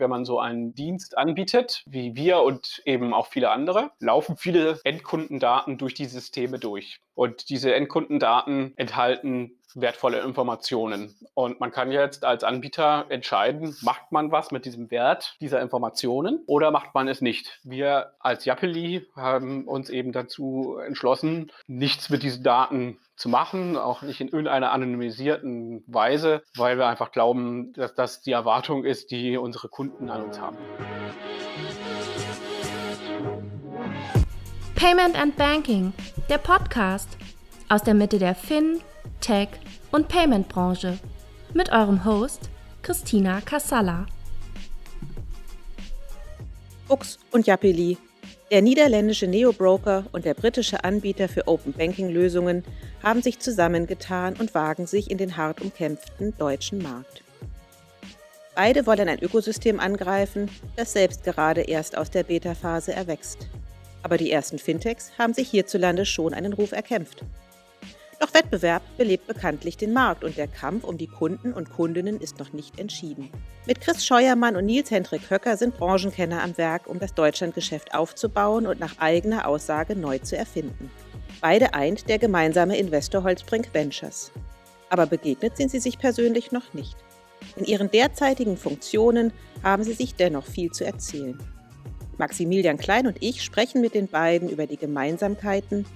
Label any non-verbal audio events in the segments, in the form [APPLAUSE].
wenn man so einen Dienst anbietet, wie wir und eben auch viele andere, laufen viele Endkundendaten durch die Systeme durch. Und diese Endkundendaten enthalten wertvolle Informationen. Und man kann jetzt als Anbieter entscheiden, macht man was mit diesem Wert dieser Informationen oder macht man es nicht. Wir als Yapeli haben uns eben dazu entschlossen, nichts mit diesen Daten zu machen, auch nicht in irgendeiner anonymisierten Weise, weil wir einfach glauben, dass das die Erwartung ist, die unsere Kunden an uns haben. Payment and Banking, der Podcast aus der Mitte der Fin, Tech und Payment Branche mit eurem Host Christina Kassala. Fuchs und Japeli, der niederländische Neobroker und der britische Anbieter für Open Banking Lösungen haben sich zusammengetan und wagen sich in den hart umkämpften deutschen Markt. Beide wollen ein Ökosystem angreifen, das selbst gerade erst aus der Beta-Phase erwächst. Aber die ersten Fintechs haben sich hierzulande schon einen Ruf erkämpft. Doch Wettbewerb belebt bekanntlich den Markt und der Kampf um die Kunden und Kundinnen ist noch nicht entschieden. Mit Chris Scheuermann und Nils Hendrik Höcker sind Branchenkenner am Werk, um das Deutschlandgeschäft aufzubauen und nach eigener Aussage neu zu erfinden. Beide eint der gemeinsame Investor Holzbrink Ventures. Aber begegnet sind sie sich persönlich noch nicht. In ihren derzeitigen Funktionen haben sie sich dennoch viel zu erzählen. Maximilian Klein und ich sprechen mit den beiden über die Gemeinsamkeiten,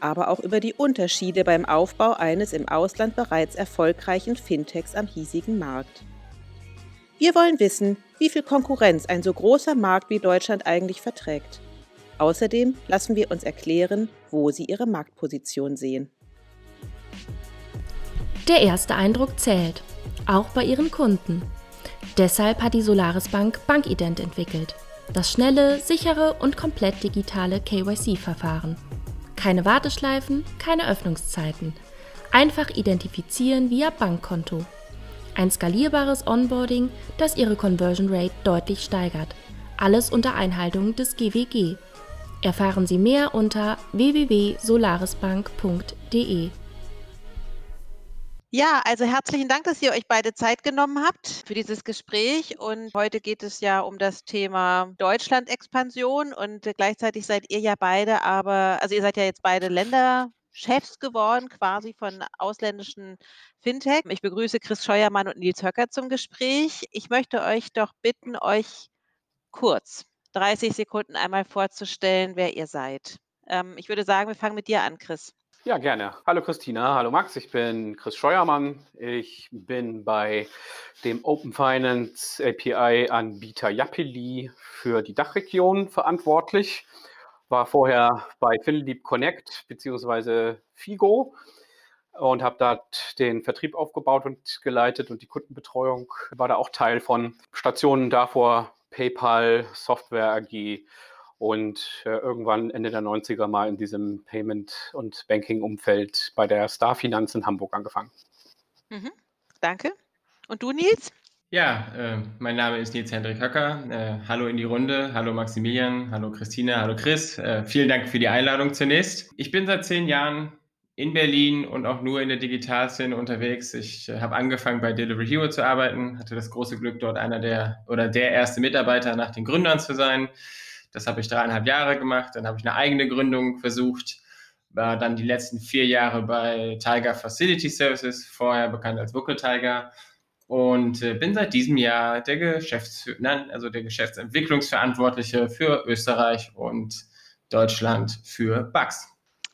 aber auch über die Unterschiede beim Aufbau eines im Ausland bereits erfolgreichen Fintechs am hiesigen Markt. Wir wollen wissen, wie viel Konkurrenz ein so großer Markt wie Deutschland eigentlich verträgt. Außerdem lassen wir uns erklären, wo sie ihre Marktposition sehen. Der erste Eindruck zählt, auch bei ihren Kunden. Deshalb hat die Solaris Bank Bankident entwickelt. Das schnelle, sichere und komplett digitale KYC-Verfahren. Keine Warteschleifen, keine Öffnungszeiten. Einfach identifizieren via Bankkonto. Ein skalierbares Onboarding, das Ihre Conversion Rate deutlich steigert. Alles unter Einhaltung des GWG. Erfahren Sie mehr unter www.solarisbank.de. Ja, also herzlichen Dank, dass ihr euch beide Zeit genommen habt für dieses Gespräch. Und heute geht es ja um das Thema Deutschland-Expansion und gleichzeitig seid ihr ja beide aber, also ihr seid ja jetzt beide Länderchefs geworden, quasi von ausländischen Fintech. Ich begrüße Chris Scheuermann und Nils Höcker zum Gespräch. Ich möchte euch doch bitten, euch kurz 30 Sekunden einmal vorzustellen, wer ihr seid. Ähm, ich würde sagen, wir fangen mit dir an, Chris. Ja, gerne. Hallo Christina, hallo Max, ich bin Chris Scheuermann. Ich bin bei dem Open Finance API-Anbieter Yapili für die Dachregion verantwortlich. War vorher bei FinLeap Connect bzw. FIGO und habe dort den Vertrieb aufgebaut und geleitet und die Kundenbetreuung war da auch Teil von Stationen davor PayPal, Software AG und äh, irgendwann Ende der 90er mal in diesem Payment- und Banking-Umfeld bei der Star Finanz in Hamburg angefangen. Mhm, danke. Und du, Nils? Ja, äh, mein Name ist Nils Hendrik Höcker. Äh, hallo in die Runde. Hallo Maximilian. Hallo Christina. Hallo Chris. Äh, vielen Dank für die Einladung zunächst. Ich bin seit zehn Jahren in Berlin und auch nur in der Digitalszene unterwegs. Ich äh, habe angefangen bei Delivery Hero zu arbeiten, hatte das große Glück, dort einer der oder der erste Mitarbeiter nach den Gründern zu sein. Das habe ich dreieinhalb Jahre gemacht. Dann habe ich eine eigene Gründung versucht. War dann die letzten vier Jahre bei Tiger Facility Services, vorher bekannt als Vocal Tiger. Und äh, bin seit diesem Jahr der Geschäftsführer, also der Geschäftsentwicklungsverantwortliche für Österreich und Deutschland für Bugs.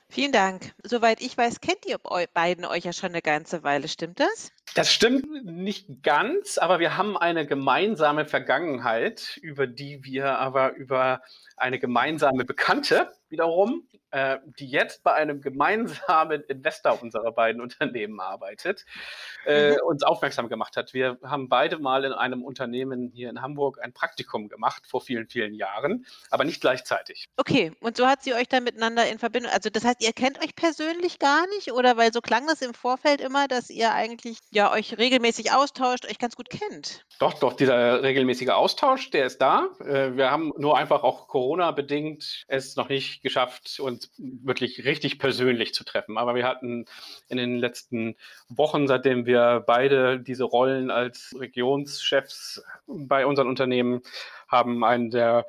Vielen Dank. Soweit ich weiß, kennt ihr beiden euch ja schon eine ganze Weile, stimmt das? Das stimmt nicht ganz, aber wir haben eine gemeinsame Vergangenheit, über die wir aber über eine gemeinsame Bekannte wiederum, äh, die jetzt bei einem gemeinsamen [LAUGHS] Investor unserer beiden Unternehmen arbeitet, äh, mhm. uns aufmerksam gemacht hat. Wir haben beide mal in einem Unternehmen hier in Hamburg ein Praktikum gemacht vor vielen, vielen Jahren, aber nicht gleichzeitig. Okay, und so hat sie euch dann miteinander in Verbindung, also das heißt, ihr kennt euch persönlich gar nicht oder weil so klang das im Vorfeld immer, dass ihr eigentlich ja euch regelmäßig austauscht, euch ganz gut kennt? Doch, doch, dieser regelmäßige Austausch, der ist da. Äh, wir haben nur einfach auch Corona-bedingt es noch nicht geschafft, uns uns wirklich richtig persönlich zu treffen. Aber wir hatten in den letzten Wochen, seitdem wir beide diese Rollen als Regionschefs bei unseren Unternehmen haben, einen der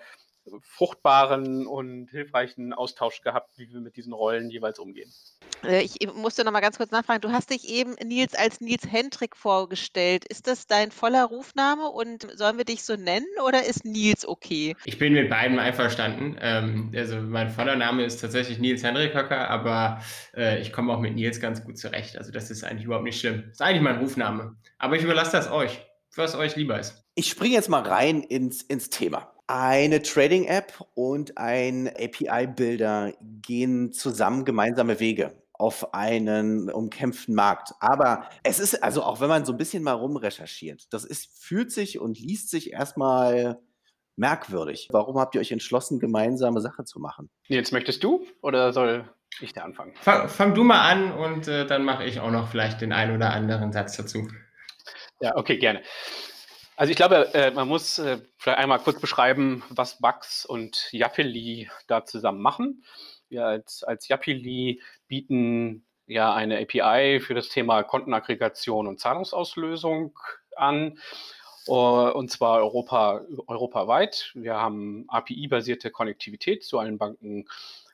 fruchtbaren und hilfreichen Austausch gehabt, wie wir mit diesen Rollen jeweils umgehen. Äh, ich musste noch mal ganz kurz nachfragen. Du hast dich eben Nils als Nils Hendrik vorgestellt. Ist das dein voller Rufname und sollen wir dich so nennen oder ist Nils okay? Ich bin mit beiden einverstanden. Ähm, also mein voller Name ist tatsächlich Nils Hendrik Höcker, aber äh, ich komme auch mit Nils ganz gut zurecht. Also das ist eigentlich überhaupt nicht schlimm. Das ist eigentlich mein Rufname. Aber ich überlasse das euch, was euch lieber ist. Ich springe jetzt mal rein ins, ins Thema. Eine Trading-App und ein API-Builder gehen zusammen gemeinsame Wege auf einen umkämpften Markt. Aber es ist, also auch wenn man so ein bisschen mal rumrecherchiert, das ist, fühlt sich und liest sich erstmal merkwürdig. Warum habt ihr euch entschlossen, gemeinsame Sache zu machen? Jetzt möchtest du oder soll ich da anfangen? Fang, fang du mal an und äh, dann mache ich auch noch vielleicht den einen oder anderen Satz dazu. Ja, okay, gerne. Also ich glaube, äh, man muss äh, vielleicht einmal kurz beschreiben, was Bugs und Yapili da zusammen machen. Wir als, als Yapili bieten ja eine API für das Thema Kontenaggregation und Zahlungsauslösung an. Uh, und zwar Europa, europaweit. Wir haben API-basierte Konnektivität zu allen Banken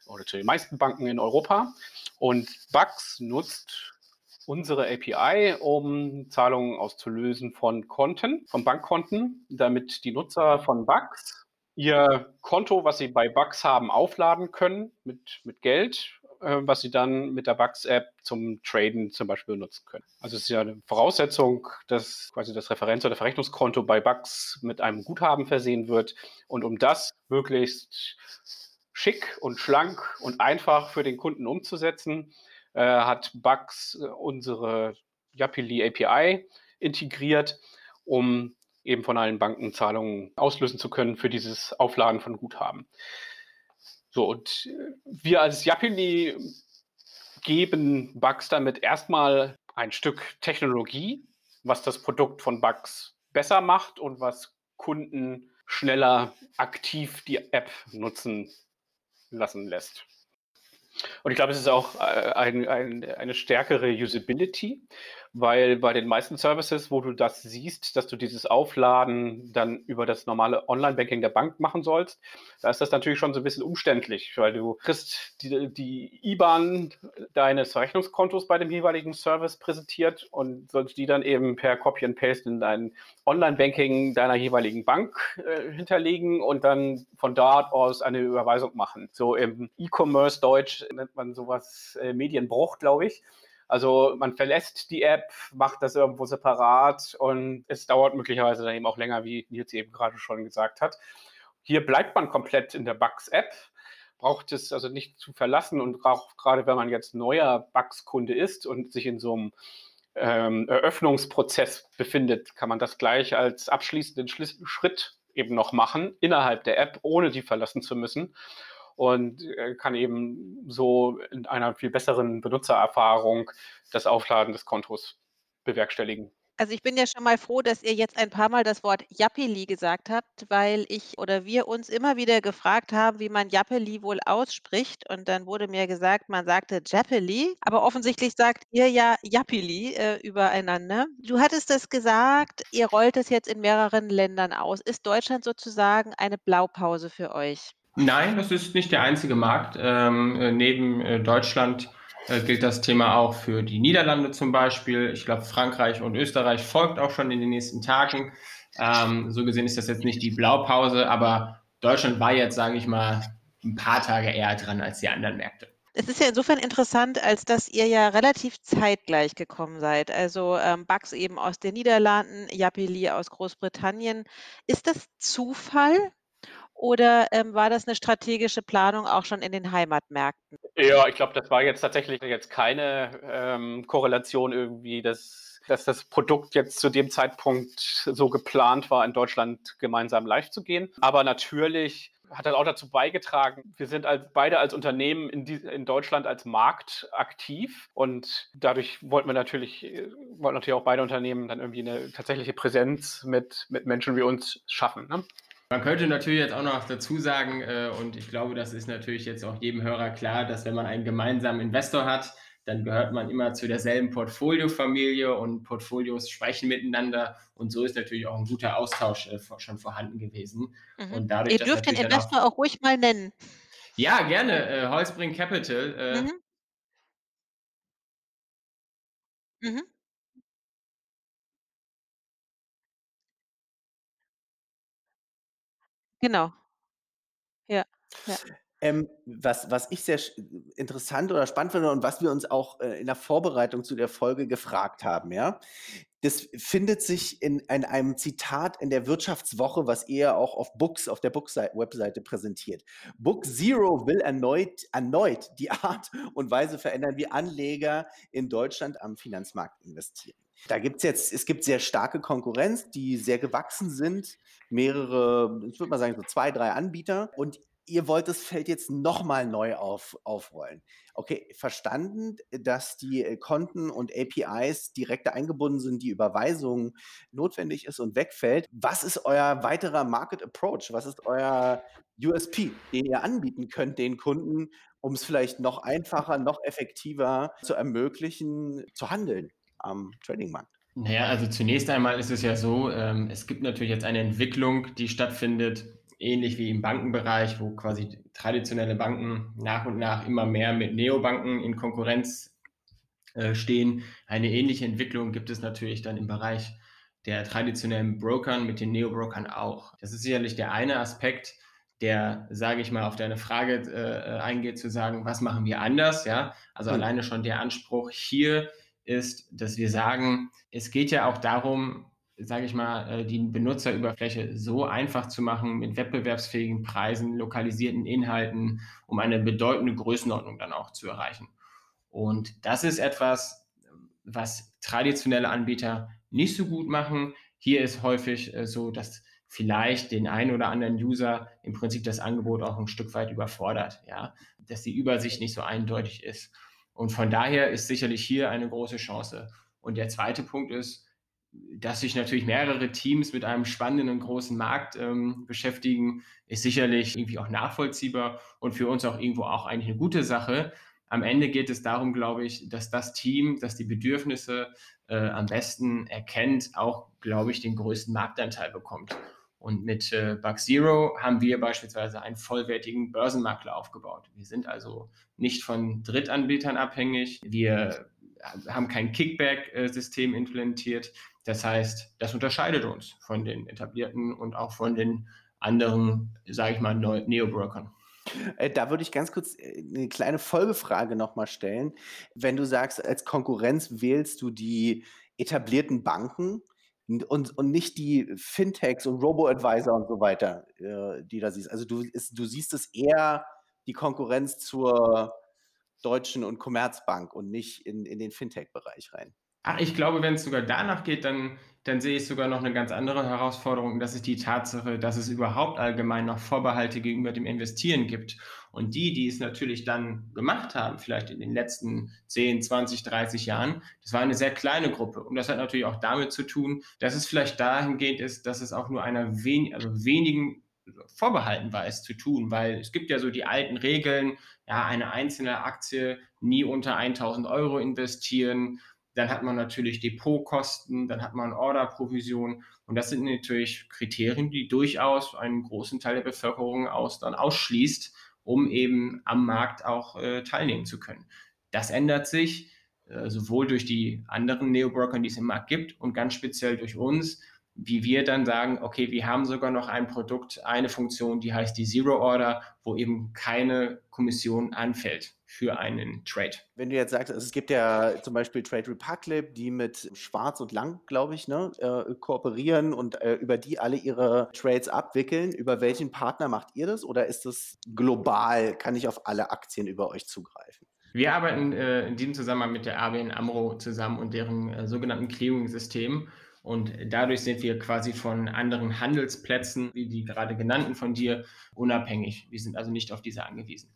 oder zu den meisten Banken in Europa. Und Bugs nutzt unsere API, um Zahlungen auszulösen von Konten, von Bankkonten, damit die Nutzer von Bugs ihr Konto, was sie bei Bugs haben, aufladen können mit, mit Geld, äh, was sie dann mit der Bugs-App zum Traden zum Beispiel nutzen können. Also es ist ja eine Voraussetzung, dass quasi das Referenz- oder Verrechnungskonto bei Bugs mit einem Guthaben versehen wird. Und um das möglichst schick und schlank und einfach für den Kunden umzusetzen, hat Bugs äh, unsere Yapili API integriert, um eben von allen Banken Zahlungen auslösen zu können für dieses Aufladen von Guthaben. So, und äh, wir als Yapili geben Bugs damit erstmal ein Stück Technologie, was das Produkt von Bugs besser macht und was Kunden schneller aktiv die App nutzen lassen lässt. Und ich glaube, es ist auch äh, ein, ein, eine stärkere Usability, weil bei den meisten Services, wo du das siehst, dass du dieses Aufladen dann über das normale Online-Banking der Bank machen sollst, da ist das natürlich schon so ein bisschen umständlich, weil du kriegst die, die IBAN deines Verrechnungskontos bei dem jeweiligen Service präsentiert und sollst die dann eben per Copy and Paste in dein Online-Banking deiner jeweiligen Bank äh, hinterlegen und dann von dort aus eine Überweisung machen. So im E-Commerce Deutsch nennt man sowas äh, Medienbruch, glaube ich. Also man verlässt die App, macht das irgendwo separat und es dauert möglicherweise dann eben auch länger, wie Nils eben gerade schon gesagt hat. Hier bleibt man komplett in der Bugs-App, braucht es also nicht zu verlassen und auch gerade wenn man jetzt neuer Bugs-Kunde ist und sich in so einem ähm, Eröffnungsprozess befindet, kann man das gleich als abschließenden Schritt eben noch machen innerhalb der App, ohne die verlassen zu müssen und äh, kann eben so in einer viel besseren Benutzererfahrung das Aufladen des Kontos bewerkstelligen. Also ich bin ja schon mal froh, dass ihr jetzt ein paar Mal das Wort Jappeli gesagt habt, weil ich oder wir uns immer wieder gefragt haben, wie man Jappeli wohl ausspricht. Und dann wurde mir gesagt, man sagte Jappeli, aber offensichtlich sagt ihr ja Jappeli äh, übereinander. Du hattest es gesagt, ihr rollt es jetzt in mehreren Ländern aus. Ist Deutschland sozusagen eine Blaupause für euch? Nein, das ist nicht der einzige Markt. Ähm, äh, neben äh, Deutschland äh, gilt das Thema auch für die Niederlande zum Beispiel. Ich glaube, Frankreich und Österreich folgt auch schon in den nächsten Tagen. Ähm, so gesehen ist das jetzt nicht die Blaupause, aber Deutschland war jetzt, sage ich mal, ein paar Tage eher dran als die anderen Märkte. Es ist ja insofern interessant, als dass ihr ja relativ zeitgleich gekommen seid. Also ähm, Bugs eben aus den Niederlanden, Yapili aus Großbritannien. Ist das Zufall, oder ähm, war das eine strategische Planung auch schon in den Heimatmärkten? Ja, ich glaube, das war jetzt tatsächlich jetzt keine ähm, Korrelation irgendwie, dass, dass das Produkt jetzt zu dem Zeitpunkt so geplant war, in Deutschland gemeinsam live zu gehen. Aber natürlich hat das auch dazu beigetragen. Wir sind als, beide als Unternehmen in, die, in Deutschland als Markt aktiv und dadurch wollten wir natürlich, wollten natürlich auch beide Unternehmen dann irgendwie eine tatsächliche Präsenz mit, mit Menschen wie uns schaffen. Ne? Man könnte natürlich jetzt auch noch dazu sagen, äh, und ich glaube, das ist natürlich jetzt auch jedem Hörer klar, dass wenn man einen gemeinsamen Investor hat, dann gehört man immer zu derselben Portfoliofamilie und Portfolios sprechen miteinander und so ist natürlich auch ein guter Austausch äh, schon vorhanden gewesen. Mhm. Und dadurch, Ihr dürft den Investor auch, auch, ruhig mal nennen. Ja, gerne. Äh, Holzbring Capital. Äh, mhm. Mhm. Genau. Ja, ja. Ähm, was, was ich sehr interessant oder spannend finde und was wir uns auch äh, in der Vorbereitung zu der Folge gefragt haben, ja, das findet sich in, in einem Zitat in der Wirtschaftswoche, was ihr auch auf Books, auf der Books-Webseite präsentiert. Book Zero will erneut, erneut die Art und Weise verändern, wie Anleger in Deutschland am Finanzmarkt investieren. Da gibt es jetzt, es gibt sehr starke Konkurrenz, die sehr gewachsen sind. Mehrere, ich würde mal sagen, so zwei, drei Anbieter. Und ihr wollt das Feld jetzt nochmal neu auf, aufrollen. Okay, verstanden, dass die äh, Konten und APIs direkt eingebunden sind, die Überweisung notwendig ist und wegfällt. Was ist euer weiterer Market Approach? Was ist euer USP, den ihr anbieten könnt den Kunden, um es vielleicht noch einfacher, noch effektiver zu ermöglichen, zu handeln am Tradingmarkt? Naja, also zunächst einmal ist es ja so, ähm, es gibt natürlich jetzt eine Entwicklung, die stattfindet, ähnlich wie im Bankenbereich, wo quasi traditionelle Banken nach und nach immer mehr mit Neobanken in Konkurrenz äh, stehen. Eine ähnliche Entwicklung gibt es natürlich dann im Bereich der traditionellen Brokern mit den Neobrokern auch. Das ist sicherlich der eine Aspekt, der, sage ich mal, auf deine Frage äh, eingeht, zu sagen, was machen wir anders? Ja, also mhm. alleine schon der Anspruch hier ist, dass wir sagen, es geht ja auch darum, sage ich mal, äh, die Benutzerüberfläche so einfach zu machen mit wettbewerbsfähigen Preisen, lokalisierten Inhalten, um eine bedeutende Größenordnung dann auch zu erreichen. Und das ist etwas, was traditionelle Anbieter nicht so gut machen. Hier ist häufig äh, so, dass vielleicht den einen oder anderen User im Prinzip das Angebot auch ein Stück weit überfordert, ja, dass die Übersicht nicht so eindeutig ist. Und von daher ist sicherlich hier eine große Chance. Und der zweite Punkt ist, dass sich natürlich mehrere Teams mit einem spannenden und großen Markt ähm, beschäftigen, ist sicherlich irgendwie auch nachvollziehbar und für uns auch irgendwo auch eigentlich eine gute Sache. Am Ende geht es darum, glaube ich, dass das Team, das die Bedürfnisse äh, am besten erkennt, auch, glaube ich, den größten Marktanteil bekommt. Und mit äh, Bug Zero haben wir beispielsweise einen vollwertigen Börsenmakler aufgebaut. Wir sind also nicht von Drittanbietern abhängig. Wir haben kein Kickback-System implementiert. Das heißt, das unterscheidet uns von den etablierten und auch von den anderen, sage ich mal, Neo-Brokern. Äh, da würde ich ganz kurz äh, eine kleine Folgefrage nochmal stellen. Wenn du sagst, als Konkurrenz wählst du die etablierten Banken und, und nicht die Fintechs und Robo-Advisor und so weiter, äh, die da siehst. Also du, ist, du siehst es eher die Konkurrenz zur Deutschen und Commerzbank und nicht in, in den Fintech-Bereich rein. Ach, ich glaube, wenn es sogar danach geht, dann, dann sehe ich sogar noch eine ganz andere Herausforderung. Das ist die Tatsache, dass es überhaupt allgemein noch Vorbehalte gegenüber dem Investieren gibt. Und die, die es natürlich dann gemacht haben, vielleicht in den letzten 10, 20, 30 Jahren, das war eine sehr kleine Gruppe. Und das hat natürlich auch damit zu tun, dass es vielleicht dahingehend ist, dass es auch nur einer wen also wenigen vorbehalten war, es zu tun, weil es gibt ja so die alten Regeln, ja, eine einzelne Aktie nie unter 1000 Euro investieren, dann hat man natürlich Depotkosten, dann hat man Orderprovision. Und das sind natürlich Kriterien, die durchaus einen großen Teil der Bevölkerung aus dann ausschließt, um eben am Markt auch äh, teilnehmen zu können. Das ändert sich äh, sowohl durch die anderen Neo-Broker, die es im Markt gibt und ganz speziell durch uns, wie wir dann sagen, okay, wir haben sogar noch ein Produkt, eine Funktion, die heißt die Zero Order, wo eben keine Kommission anfällt für einen Trade. Wenn du jetzt sagst, also es gibt ja zum Beispiel Trade Republic, die mit Schwarz und Lang, glaube ich, ne, äh, kooperieren und äh, über die alle ihre Trades abwickeln. Über welchen Partner macht ihr das oder ist das global? Kann ich auf alle Aktien über euch zugreifen? Wir arbeiten äh, in diesem Zusammenhang mit der ABN AMRO zusammen und deren äh, sogenannten Clearing-System. Und dadurch sind wir quasi von anderen Handelsplätzen, wie die gerade genannten von dir, unabhängig. Wir sind also nicht auf diese angewiesen.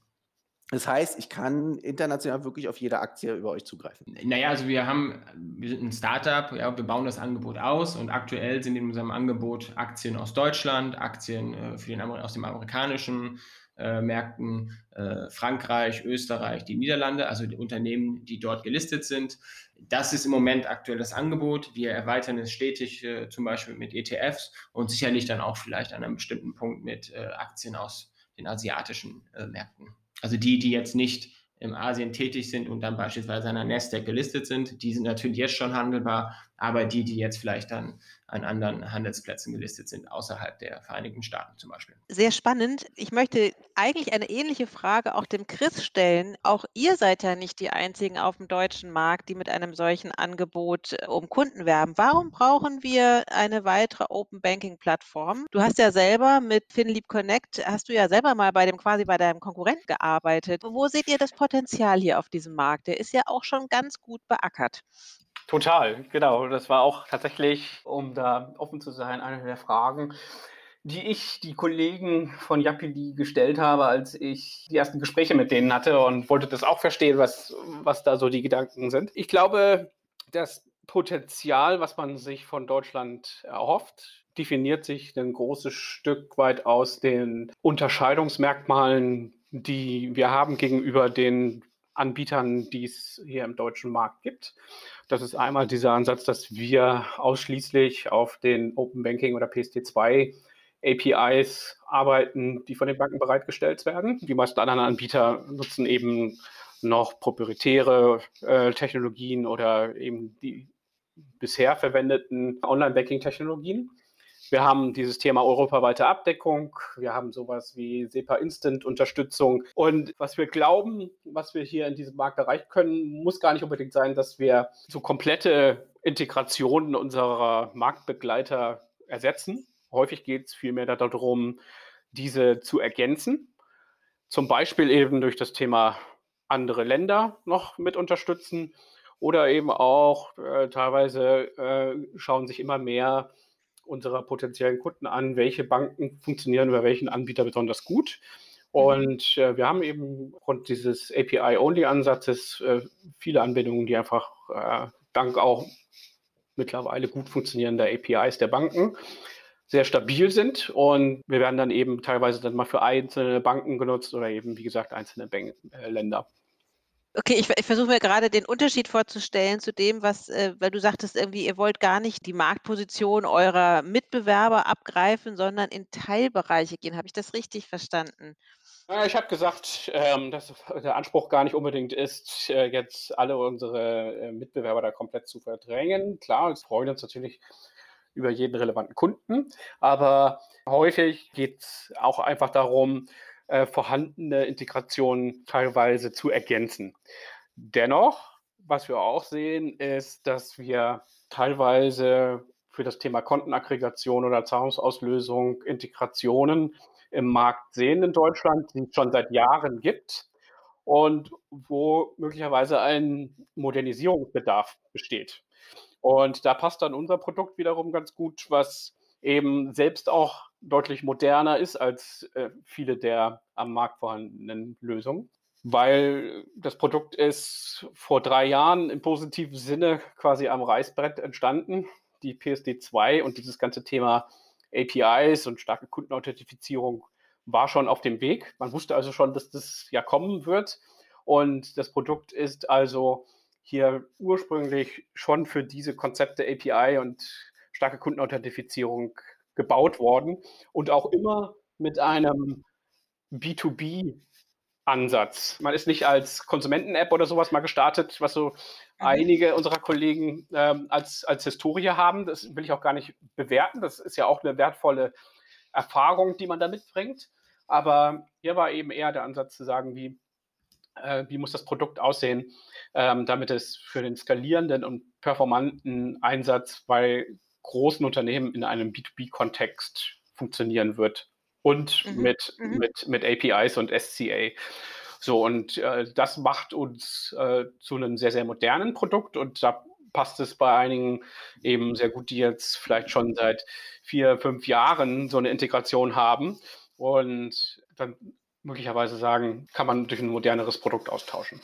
Das heißt, ich kann international wirklich auf jede Aktie über euch zugreifen. Naja, also wir haben, wir sind ein Startup, ja, wir bauen das Angebot aus und aktuell sind in unserem Angebot Aktien aus Deutschland, Aktien äh, für den, aus dem amerikanischen äh, Märkten, äh, Frankreich, Österreich, die Niederlande, also die Unternehmen, die dort gelistet sind. Das ist im Moment aktuell das Angebot. Wir erweitern es stetig, äh, zum Beispiel mit ETFs und sicherlich dann auch vielleicht an einem bestimmten Punkt mit äh, Aktien aus den asiatischen äh, Märkten. Also die, die jetzt nicht im Asien tätig sind und dann beispielsweise an der Nasdaq gelistet sind, die sind natürlich jetzt schon handelbar, aber die, die jetzt vielleicht dann an anderen Handelsplätzen gelistet sind, außerhalb der Vereinigten Staaten zum Beispiel. Sehr spannend. Ich möchte eigentlich eine ähnliche Frage auch dem Chris stellen. Auch ihr seid ja nicht die Einzigen auf dem deutschen Markt, die mit einem solchen Angebot äh, um Kunden werben. Warum brauchen wir eine weitere Open Banking Plattform? Du hast ja selber mit FinLeap Connect, hast du ja selber mal bei dem quasi bei deinem Konkurrent gearbeitet. Wo seht ihr das Potenzial hier auf diesem Markt? Der ist ja auch schon ganz gut beackert. Total, genau. Das war auch tatsächlich, um da offen zu sein, eine der Fragen, die ich die Kollegen von Yapili gestellt habe, als ich die ersten Gespräche mit denen hatte und wollte das auch verstehen, was, was da so die Gedanken sind. Ich glaube, das Potenzial, was man sich von Deutschland erhofft, definiert sich ein großes Stück weit aus den Unterscheidungsmerkmalen, die wir haben gegenüber den Anbietern, die es hier im deutschen Markt gibt. Das ist einmal dieser Ansatz, dass wir ausschließlich auf den Open Banking oder PSD2 APIs arbeiten, die von den Banken bereitgestellt werden. Die meisten anderen Anbieter nutzen eben noch proprietäre äh, Technologien oder eben die bisher verwendeten Online-Banking-Technologien. Wir haben dieses Thema europaweite Abdeckung. Wir haben sowas wie SEPA Instant Unterstützung. Und was wir glauben, was wir hier in diesem Markt erreichen können, muss gar nicht unbedingt sein, dass wir so komplette Integrationen unserer Marktbegleiter ersetzen. Häufig geht es vielmehr darum, diese zu ergänzen. Zum Beispiel eben durch das Thema andere Länder noch mit unterstützen oder eben auch äh, teilweise äh, schauen sich immer mehr unserer potenziellen Kunden an, welche Banken funktionieren bei welchen Anbieter besonders gut. Mhm. Und äh, wir haben eben aufgrund dieses API-Only-Ansatzes äh, viele Anbindungen, die einfach äh, dank auch mittlerweile gut funktionierender APIs der Banken sehr stabil sind und wir werden dann eben teilweise dann mal für einzelne Banken genutzt oder eben, wie gesagt, einzelne Bank äh, Länder. Okay, ich, ich versuche mir gerade den Unterschied vorzustellen zu dem, was, äh, weil du sagtest irgendwie, ihr wollt gar nicht die Marktposition eurer Mitbewerber abgreifen, sondern in Teilbereiche gehen. Habe ich das richtig verstanden? Ich habe gesagt, ähm, dass der Anspruch gar nicht unbedingt ist, äh, jetzt alle unsere äh, Mitbewerber da komplett zu verdrängen. Klar, es freut uns natürlich über jeden relevanten Kunden, aber häufig geht es auch einfach darum, äh, vorhandene Integrationen teilweise zu ergänzen. Dennoch, was wir auch sehen, ist, dass wir teilweise für das Thema Kontenaggregation oder Zahlungsauslösung Integrationen im Markt sehen in Deutschland, die es schon seit Jahren gibt und wo möglicherweise ein Modernisierungsbedarf besteht. Und da passt dann unser Produkt wiederum ganz gut, was eben selbst auch deutlich moderner ist als äh, viele der am Markt vorhandenen Lösungen, weil das Produkt ist vor drei Jahren im positiven Sinne quasi am Reißbrett entstanden. Die PSD2 und dieses ganze Thema APIs und starke Kundenauthentifizierung war schon auf dem Weg. Man wusste also schon, dass das ja kommen wird. Und das Produkt ist also hier ursprünglich schon für diese Konzepte API und starke Kundenauthentifizierung gebaut worden und auch immer mit einem B2B-Ansatz. Man ist nicht als Konsumenten-App oder sowas mal gestartet, was so mhm. einige unserer Kollegen ähm, als, als Historie haben. Das will ich auch gar nicht bewerten. Das ist ja auch eine wertvolle Erfahrung, die man da mitbringt. Aber hier war eben eher der Ansatz zu sagen, wie, äh, wie muss das Produkt aussehen, ähm, damit es für den skalierenden und performanten Einsatz bei großen Unternehmen in einem B2B-Kontext funktionieren wird. Und mhm. Mit, mhm. Mit, mit APIs und SCA. So, und äh, das macht uns äh, zu einem sehr, sehr modernen Produkt und da passt es bei einigen eben sehr gut, die jetzt vielleicht schon seit vier, fünf Jahren so eine Integration haben. Und dann möglicherweise sagen, kann man durch ein moderneres Produkt austauschen.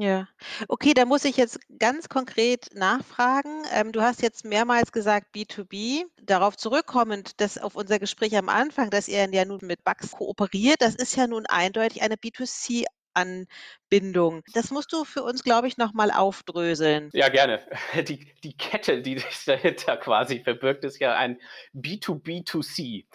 Ja. Okay, da muss ich jetzt ganz konkret nachfragen. Ähm, du hast jetzt mehrmals gesagt B2B. Darauf zurückkommend, dass auf unser Gespräch am Anfang, dass ihr ja nun mit Bugs kooperiert, das ist ja nun eindeutig eine B2C Anbindung. Das musst du für uns, glaube ich, nochmal aufdröseln. Ja, gerne. [LAUGHS] Die, die Kette, die sich dahinter quasi verbirgt, ist ja ein B2B2C.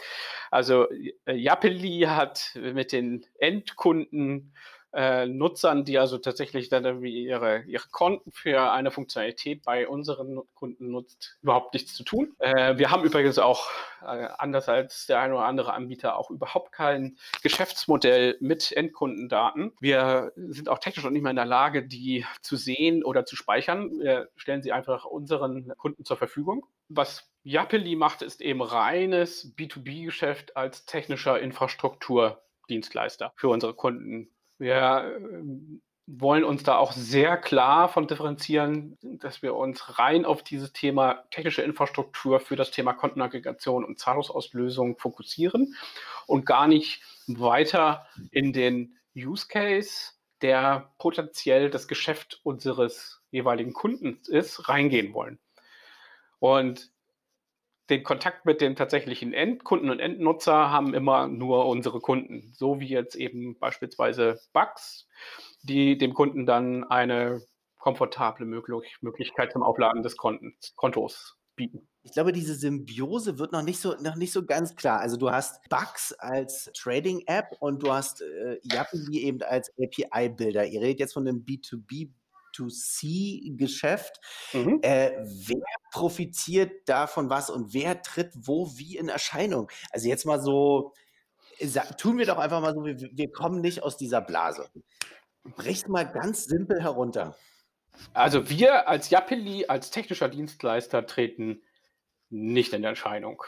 Also Yapeli hat mit den Endkunden äh, Nutzern, die also tatsächlich dann irgendwie ihre, ihre Konten für eine Funktionalität bei unseren Kunden nutzt, überhaupt nichts zu tun. Äh, wir haben übrigens auch, äh, anders als der eine oder andere Anbieter, auch überhaupt kein Geschäftsmodell mit Endkundendaten. Wir sind auch technisch noch nicht mehr in der Lage, die zu sehen oder zu speichern. Wir stellen sie einfach unseren Kunden zur Verfügung. Was Yapeli macht, ist eben reines B2B-Geschäft als technischer Infrastrukturdienstleister für unsere Kunden wir ähm, wollen uns da auch sehr klar von differenzieren, dass wir uns rein auf dieses Thema technische Infrastruktur für das Thema Kontenaggregation und Zahlungsauslösung fokussieren und gar nicht weiter in den Use Case, der potenziell das Geschäft unseres jeweiligen Kunden ist, reingehen wollen. Und den Kontakt mit den tatsächlichen Endkunden und Endnutzer haben immer nur unsere Kunden. So wie jetzt eben beispielsweise Bugs, die dem Kunden dann eine komfortable Möglichkeit zum Aufladen des Kontos bieten. Ich glaube, diese Symbiose wird noch nicht so, noch nicht so ganz klar. Also du hast Bugs als Trading-App und du hast äh, Yappi eben als API-Bilder. Ihr redet jetzt von einem B2B B2C-Geschäft. Mhm. Äh, wer profitiert davon was und wer tritt wo wie in Erscheinung? Also jetzt mal so, tun wir doch einfach mal so, wir, wir kommen nicht aus dieser Blase. Bricht mal ganz simpel herunter. Also wir als Yapeli, als technischer Dienstleister treten nicht in Erscheinung.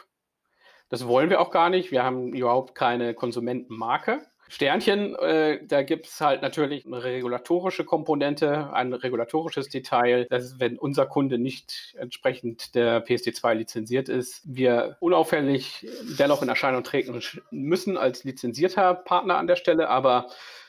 Das wollen wir auch gar nicht. Wir haben überhaupt keine Konsumentenmarke. Sternchen, äh, da gibt es halt natürlich eine regulatorische Komponente, ein regulatorisches Detail, dass wenn unser Kunde nicht entsprechend der PSD2 lizenziert ist, wir unauffällig dennoch in Erscheinung treten müssen als lizenzierter Partner an der Stelle, aber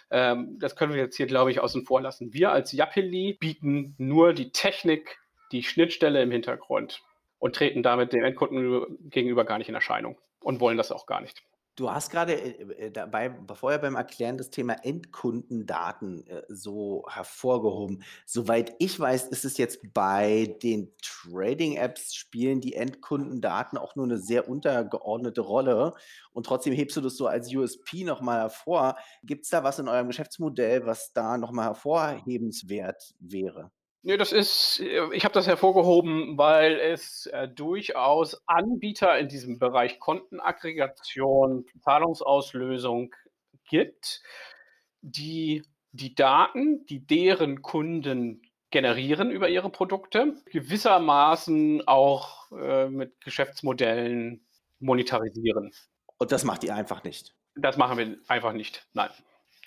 ähm, das können wir jetzt hier, glaube ich, außen vor lassen. Wir als Yapili bieten nur die Technik, die Schnittstelle im Hintergrund und treten damit dem Endkunden gegenüber gar nicht in Erscheinung und wollen das auch gar nicht. Du hast gerade äh, äh, dabei, vorher beim Erklären das Thema Endkundendaten äh, so hervorgehoben. Soweit ich weiß, ist es jetzt bei den Trading-Apps spielen die Endkundendaten auch nur eine sehr untergeordnete Rolle. Und trotzdem hebst du das so als USP nochmal hervor. Gibt es da was in eurem Geschäftsmodell, was da nochmal hervorhebenswert wäre? Nee, das ist, äh, ich habe das hervorgehoben, weil es äh, durchaus Anbieter in diesem Bereich Kontenaggregation, Zahlungsauslösung gibt, die die Daten, die deren Kunden generieren über ihre Produkte, gewissermaßen auch äh, mit Geschäftsmodellen monetarisieren. Und das macht ihr einfach nicht. Das machen wir einfach nicht. Nein.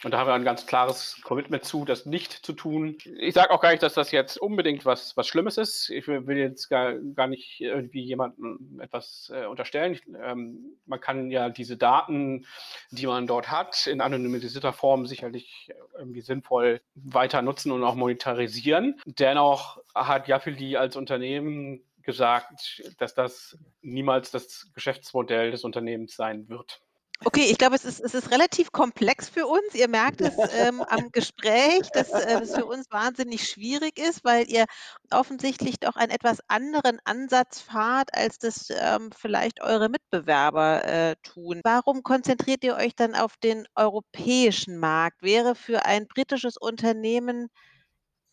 Und da haben wir ein ganz klares Commitment zu, das nicht zu tun. Ich sage auch gar nicht, dass das jetzt unbedingt was, was Schlimmes ist. Ich will jetzt gar, gar nicht irgendwie jemandem etwas äh, unterstellen. Ich, ähm, man kann ja diese Daten, die man dort hat, in anonymisierter Form sicherlich irgendwie sinnvoll weiter nutzen und auch monetarisieren. Dennoch hat Yapili als Unternehmen gesagt, dass das niemals das Geschäftsmodell des Unternehmens sein wird. Okay, ich glaube, es ist, es ist relativ komplex für uns. Ihr merkt es ähm, am Gespräch, dass äh, es für uns wahnsinnig schwierig ist, weil ihr offensichtlich doch einen etwas anderen Ansatz fahrt, als das ähm, vielleicht eure Mitbewerber äh, tun. Warum konzentriert ihr euch dann auf den europäischen Markt? Wäre für ein britisches Unternehmen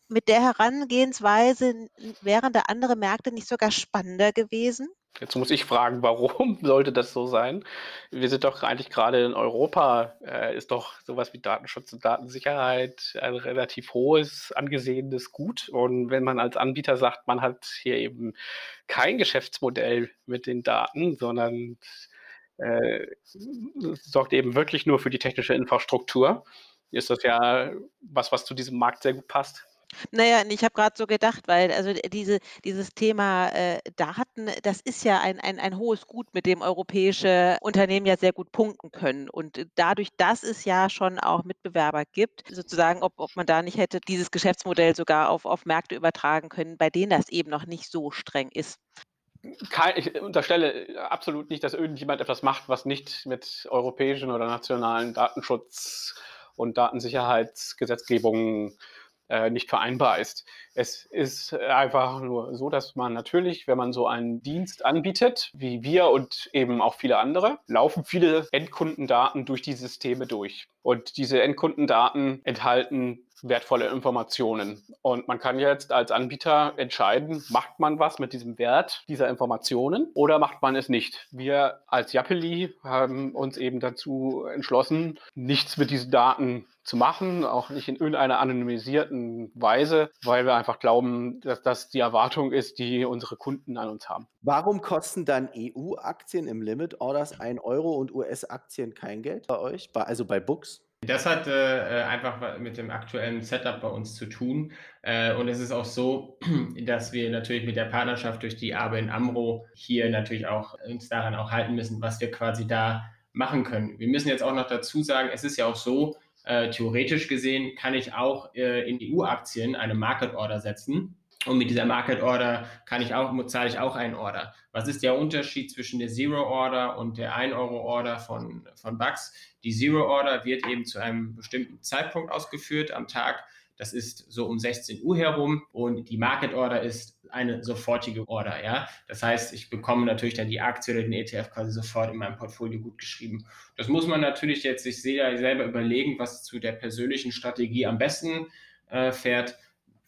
mit der Herangehensweise, wären da andere Märkte nicht sogar spannender gewesen? Jetzt muss ich fragen, warum [LAUGHS] sollte das so sein? Wir sind doch eigentlich gerade in Europa, äh, ist doch sowas wie Datenschutz und Datensicherheit ein relativ hohes, angesehenes Gut. Und wenn man als Anbieter sagt, man hat hier eben kein Geschäftsmodell mit den Daten, sondern äh, sorgt eben wirklich nur für die technische Infrastruktur, ist das ja was, was zu diesem Markt sehr gut passt. Naja, ich habe gerade so gedacht, weil also diese dieses Thema, äh, Daten, das ist ja ein ein ein hohes Gut, mit dem europäische Unternehmen ja sehr gut punkten können. Und dadurch, dass es ja schon auch Mitbewerber gibt, sozusagen, ob ob man da nicht hätte dieses Geschäftsmodell sogar auf auf Märkte übertragen können, bei denen das eben noch nicht so streng ist. Kein, ich unterstelle absolut nicht, dass irgendjemand etwas macht, was nicht mit europäischen oder nationalen Datenschutz und Datensicherheitsgesetzgebungen äh, nicht vereinbar ist. Es ist einfach nur so, dass man natürlich, wenn man so einen Dienst anbietet, wie wir und eben auch viele andere, laufen viele Endkundendaten durch die Systeme durch. Und diese Endkundendaten enthalten wertvolle Informationen. Und man kann jetzt als Anbieter entscheiden, macht man was mit diesem Wert dieser Informationen oder macht man es nicht. Wir als Yapeli haben uns eben dazu entschlossen, nichts mit diesen Daten zu machen, auch nicht in irgendeiner anonymisierten Weise, weil wir einfach glauben, dass das die Erwartung ist, die unsere Kunden an uns haben. Warum kosten dann EU-Aktien im Limit Orders 1 Euro und US-Aktien kein Geld bei euch, also bei Books? Das hat äh, einfach mit dem aktuellen Setup bei uns zu tun. Äh, und es ist auch so, [CLEARS THROAT] dass wir natürlich mit der Partnerschaft durch die ABN AMRO hier natürlich auch uns daran auch halten müssen, was wir quasi da machen können. Wir müssen jetzt auch noch dazu sagen, es ist ja auch so, äh, theoretisch gesehen kann ich auch äh, in EU-Aktien eine Market Order setzen. Und mit dieser Market Order kann ich auch, zahle ich auch einen Order. Was ist der Unterschied zwischen der Zero Order und der 1 Euro Order von, von Bucks? Die Zero Order wird eben zu einem bestimmten Zeitpunkt ausgeführt am Tag. Das ist so um 16 Uhr herum und die Market Order ist eine sofortige Order, ja. Das heißt, ich bekomme natürlich dann die Aktie oder den ETF quasi sofort in meinem Portfolio gut geschrieben. Das muss man natürlich jetzt sich selber überlegen, was zu der persönlichen Strategie am besten äh, fährt.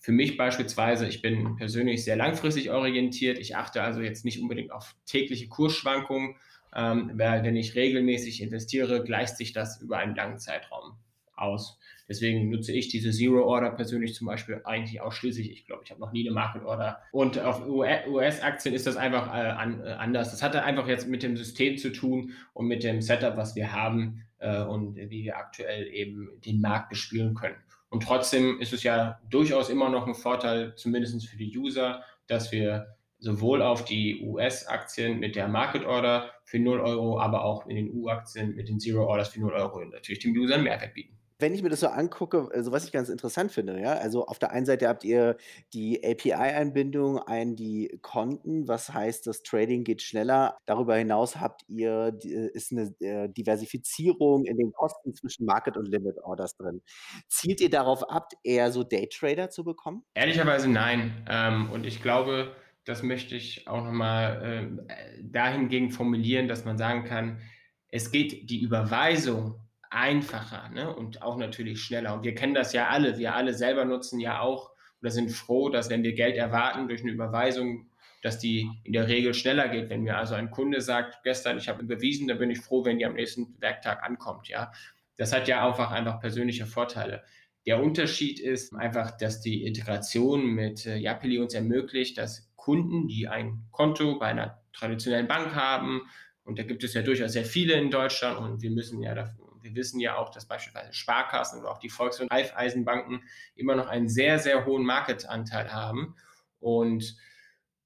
Für mich beispielsweise, ich bin persönlich sehr langfristig orientiert. Ich achte also jetzt nicht unbedingt auf tägliche Kursschwankungen, ähm, weil wenn ich regelmäßig investiere, gleicht sich das über einen langen Zeitraum aus. Deswegen nutze ich diese Zero Order persönlich zum Beispiel eigentlich ausschließlich. Ich glaube, ich habe noch nie eine Market Order. Und auf US-Aktien ist das einfach äh, an, äh, anders. Das hatte einfach jetzt mit dem System zu tun und mit dem Setup, was wir haben äh, und wie wir aktuell eben den Markt bespielen können. Und trotzdem ist es ja durchaus immer noch ein Vorteil, zumindest für die User, dass wir sowohl auf die US-Aktien mit der Market Order für 0 Euro, aber auch in den U-Aktien mit den Zero Orders für 0 Euro natürlich dem User einen Mehrwert bieten wenn ich mir das so angucke, also was ich ganz interessant finde, ja, also auf der einen Seite habt ihr die API-Einbindung ein die Konten, was heißt, das Trading geht schneller. Darüber hinaus habt ihr ist eine äh, Diversifizierung in den Kosten zwischen Market und Limit Orders drin. Zielt ihr darauf ab, eher so Daytrader zu bekommen? Ehrlicherweise nein. Ähm, und ich glaube, das möchte ich auch nochmal äh, dahingegen formulieren, dass man sagen kann, es geht die Überweisung einfacher ne? und auch natürlich schneller. Und wir kennen das ja alle. Wir alle selber nutzen ja auch oder sind froh, dass wenn wir Geld erwarten durch eine Überweisung, dass die in der Regel schneller geht. Wenn mir also ein Kunde sagt, gestern, ich habe überwiesen, dann bin ich froh, wenn die am nächsten Werktag ankommt. Ja, das hat ja einfach einfach persönliche Vorteile. Der Unterschied ist einfach, dass die Integration mit äh, Yapili uns ermöglicht, dass Kunden, die ein Konto bei einer traditionellen Bank haben, und da gibt es ja durchaus sehr viele in Deutschland und wir müssen ja wir wissen ja auch, dass beispielsweise Sparkassen oder auch die Volks- und Raiffeisenbanken immer noch einen sehr, sehr hohen Marketanteil haben. Und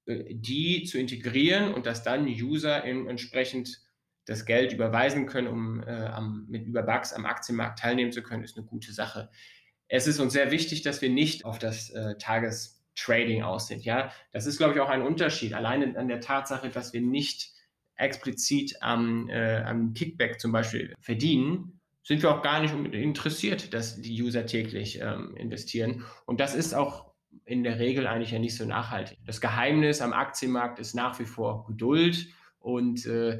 äh, die zu integrieren und dass dann User entsprechend das Geld überweisen können, um äh, am, mit über Bugs am Aktienmarkt teilnehmen zu können, ist eine gute Sache. Es ist uns sehr wichtig, dass wir nicht auf das äh, Tagestrading aus sind. Ja, das ist, glaube ich, auch ein Unterschied. Alleine an der Tatsache, dass wir nicht explizit am, äh, am Kickback zum Beispiel verdienen, sind wir auch gar nicht interessiert, dass die User täglich ähm, investieren. Und das ist auch in der Regel eigentlich ja nicht so nachhaltig. Das Geheimnis am Aktienmarkt ist nach wie vor Geduld und äh,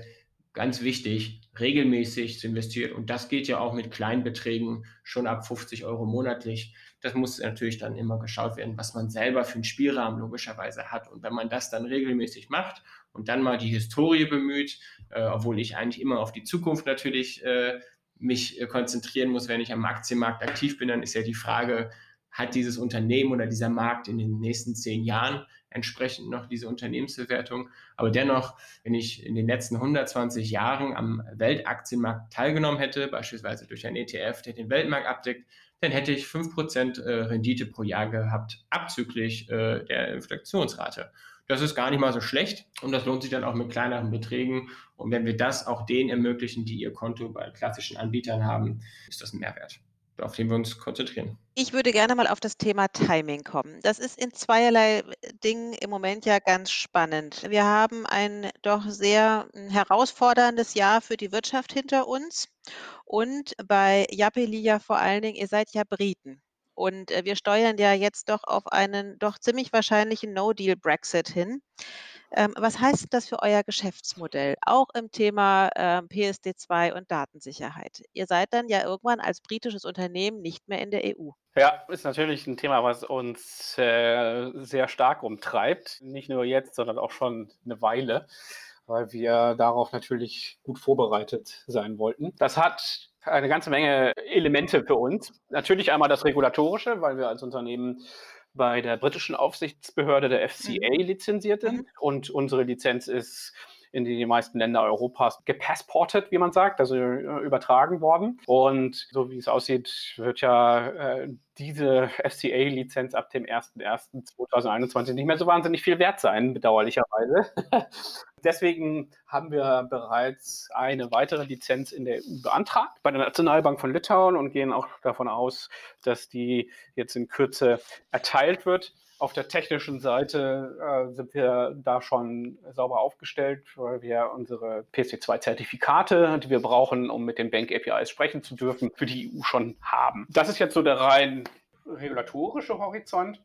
ganz wichtig, regelmäßig zu investieren. Und das geht ja auch mit kleinen Beträgen schon ab 50 Euro monatlich. Das muss natürlich dann immer geschaut werden, was man selber für einen Spielrahmen logischerweise hat. Und wenn man das dann regelmäßig macht und dann mal die Historie bemüht, äh, obwohl ich eigentlich immer auf die Zukunft natürlich äh, mich äh, konzentrieren muss, wenn ich am Aktienmarkt aktiv bin, dann ist ja die Frage, hat dieses Unternehmen oder dieser Markt in den nächsten zehn Jahren entsprechend noch diese Unternehmensbewertung. Aber dennoch, wenn ich in den letzten 120 Jahren am Weltaktienmarkt teilgenommen hätte, beispielsweise durch einen ETF, der den Weltmarkt abdeckt, dann hätte ich 5% äh, Rendite pro Jahr gehabt, abzüglich äh, der Inflationsrate. Das ist gar nicht mal so schlecht und das lohnt sich dann auch mit kleineren Beträgen. Und wenn wir das auch denen ermöglichen, die ihr Konto bei klassischen Anbietern haben, ist das ein Mehrwert, auf den wir uns konzentrieren. Ich würde gerne mal auf das Thema Timing kommen. Das ist in zweierlei Dingen im Moment ja ganz spannend. Wir haben ein doch sehr hm, herausforderndes Jahr für die Wirtschaft hinter uns. Und bei Japeli ja vor allen Dingen, ihr seid ja Briten. Und äh, wir steuern ja jetzt doch auf einen doch ziemlich wahrscheinlichen No-Deal-Brexit hin. Ähm, was heißt das für euer Geschäftsmodell, auch im Thema äh, PSD2 und Datensicherheit? Ihr seid dann ja irgendwann als britisches Unternehmen nicht mehr in der EU. Ja, ist natürlich ein Thema, was uns äh, sehr stark umtreibt. Nicht nur jetzt, sondern auch schon eine Weile, weil wir darauf natürlich gut vorbereitet sein wollten. Das hat eine ganze Menge Elemente für uns. Natürlich einmal das Regulatorische, weil wir als Unternehmen bei der britischen Aufsichtsbehörde der FCA mhm. lizenziert sind mhm. und unsere Lizenz ist in die meisten Länder Europas gepassportet, wie man sagt, also äh, übertragen worden. Und so wie es aussieht, wird ja äh, diese FCA-Lizenz ab dem 01.01.2021 nicht mehr so wahnsinnig viel wert sein, bedauerlicherweise. [LAUGHS] Deswegen haben wir bereits eine weitere Lizenz in der EU beantragt bei der Nationalbank von Litauen und gehen auch davon aus, dass die jetzt in Kürze erteilt wird. Auf der technischen Seite äh, sind wir da schon sauber aufgestellt, weil wir unsere PC2-Zertifikate, die wir brauchen, um mit den Bank APIs sprechen zu dürfen, für die EU schon haben. Das ist jetzt so der rein regulatorische Horizont.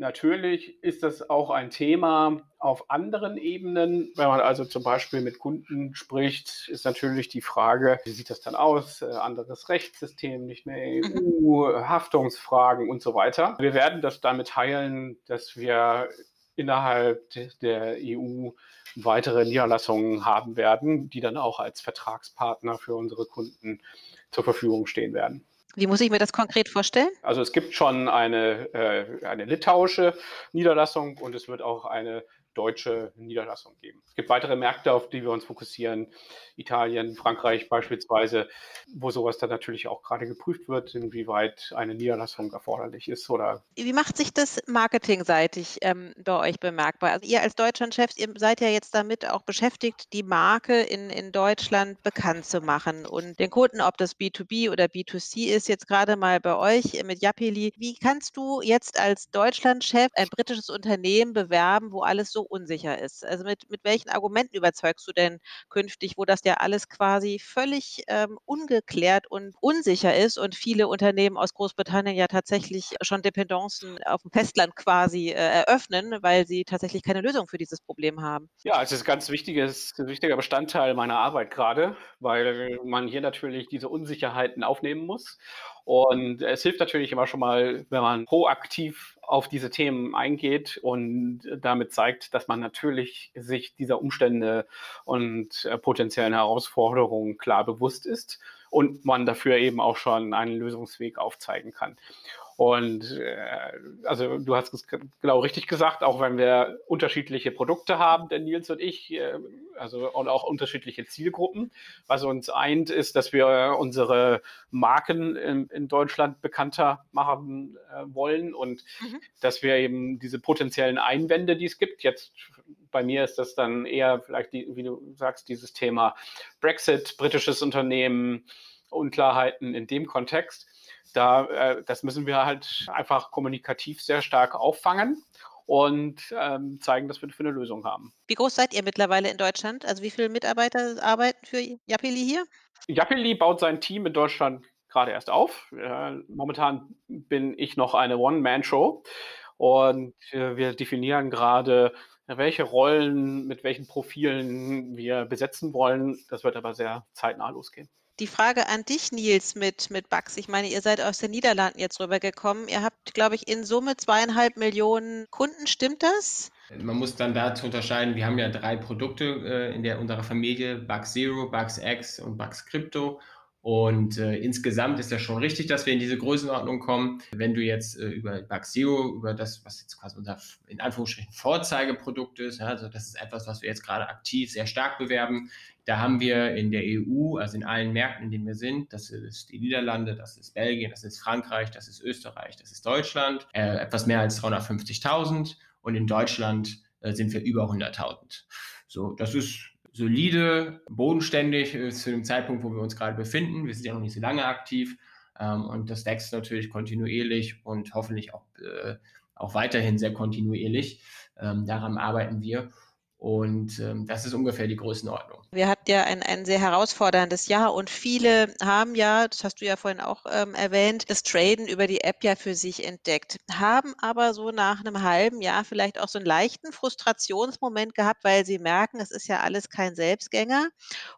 Natürlich ist das auch ein Thema auf anderen Ebenen. Wenn man also zum Beispiel mit Kunden spricht, ist natürlich die Frage, wie sieht das dann aus? Äh, anderes Rechtssystem, nicht mehr EU, Haftungsfragen und so weiter. Wir werden das damit teilen, dass wir innerhalb der EU weitere Niederlassungen haben werden, die dann auch als Vertragspartner für unsere Kunden zur Verfügung stehen werden. Wie muss ich mir das konkret vorstellen? Also es gibt schon eine, äh, eine litauische Niederlassung und es wird auch eine deutsche Niederlassung geben. Es gibt weitere Märkte, auf die wir uns fokussieren. Italien, Frankreich beispielsweise, wo sowas dann natürlich auch gerade geprüft wird, inwieweit eine Niederlassung erforderlich ist. Oder Wie macht sich das marketingseitig ähm, bei euch bemerkbar? Also ihr als Deutschlandchefs, ihr seid ja jetzt damit auch beschäftigt, die Marke in, in Deutschland bekannt zu machen und den Kunden, ob das B2B oder B2C ist, jetzt gerade mal bei euch mit Yapili. Wie kannst du jetzt als Deutschlandchef ein britisches Unternehmen bewerben, wo alles so unsicher ist? Also mit, mit welchen Argumenten überzeugst du denn künftig, wo das ja alles quasi völlig ähm, ungeklärt und unsicher ist und viele Unternehmen aus Großbritannien ja tatsächlich schon Dependancen auf dem Festland quasi äh, eröffnen, weil sie tatsächlich keine Lösung für dieses Problem haben? Ja, es ist ein ganz wichtiges, wichtiger Bestandteil meiner Arbeit gerade, weil man hier natürlich diese Unsicherheiten aufnehmen muss. Und es hilft natürlich immer schon mal, wenn man proaktiv auf diese Themen eingeht und damit zeigt, dass man natürlich sich dieser Umstände und äh, potenziellen Herausforderungen klar bewusst ist und man dafür eben auch schon einen Lösungsweg aufzeigen kann. Und äh, also du hast es genau richtig gesagt, auch wenn wir unterschiedliche Produkte haben, der Nils und ich, äh, also und auch unterschiedliche Zielgruppen. Was uns eint, ist, dass wir unsere Marken in, in Deutschland bekannter machen äh, wollen und mhm. dass wir eben diese potenziellen Einwände, die es gibt, jetzt bei mir ist das dann eher vielleicht, die, wie du sagst, dieses Thema Brexit, britisches Unternehmen, Unklarheiten in dem Kontext da, äh, das müssen wir halt einfach kommunikativ sehr stark auffangen und ähm, zeigen, dass wir für eine Lösung haben. Wie groß seid ihr mittlerweile in Deutschland? Also wie viele Mitarbeiter arbeiten für Yapili hier? Yapili baut sein Team in Deutschland gerade erst auf. Äh, momentan bin ich noch eine One-Man-Show und äh, wir definieren gerade, welche Rollen mit welchen Profilen wir besetzen wollen. Das wird aber sehr zeitnah losgehen. Die Frage an dich, Nils, mit, mit Bugs. Ich meine, ihr seid aus den Niederlanden jetzt rübergekommen. Ihr habt, glaube ich, in Summe zweieinhalb Millionen Kunden. Stimmt das? Man muss dann dazu unterscheiden, wir haben ja drei Produkte äh, in der, unserer Familie, Bugs Zero, Bugs X und Bugs Crypto. Und äh, insgesamt ist ja schon richtig, dass wir in diese Größenordnung kommen. Wenn du jetzt äh, über Baxio, über das, was jetzt quasi unser in Anführungsstrichen Vorzeigeprodukt ist, ja, also das ist etwas, was wir jetzt gerade aktiv sehr stark bewerben. Da haben wir in der EU, also in allen Märkten, in denen wir sind, das ist die Niederlande, das ist Belgien, das ist Frankreich, das ist Österreich, das ist Deutschland, äh, etwas mehr als 350.000 und in Deutschland äh, sind wir über 100.000. So, das ist solide, bodenständig äh, zu dem Zeitpunkt, wo wir uns gerade befinden. Wir sind ja noch nicht so lange aktiv ähm, und das wächst natürlich kontinuierlich und hoffentlich auch, äh, auch weiterhin sehr kontinuierlich. Ähm, daran arbeiten wir. Und ähm, das ist ungefähr die Größenordnung. Wir hatten ja ein, ein sehr herausforderndes Jahr und viele haben ja, das hast du ja vorhin auch ähm, erwähnt, das Traden über die App ja für sich entdeckt, haben aber so nach einem halben Jahr vielleicht auch so einen leichten Frustrationsmoment gehabt, weil sie merken, es ist ja alles kein Selbstgänger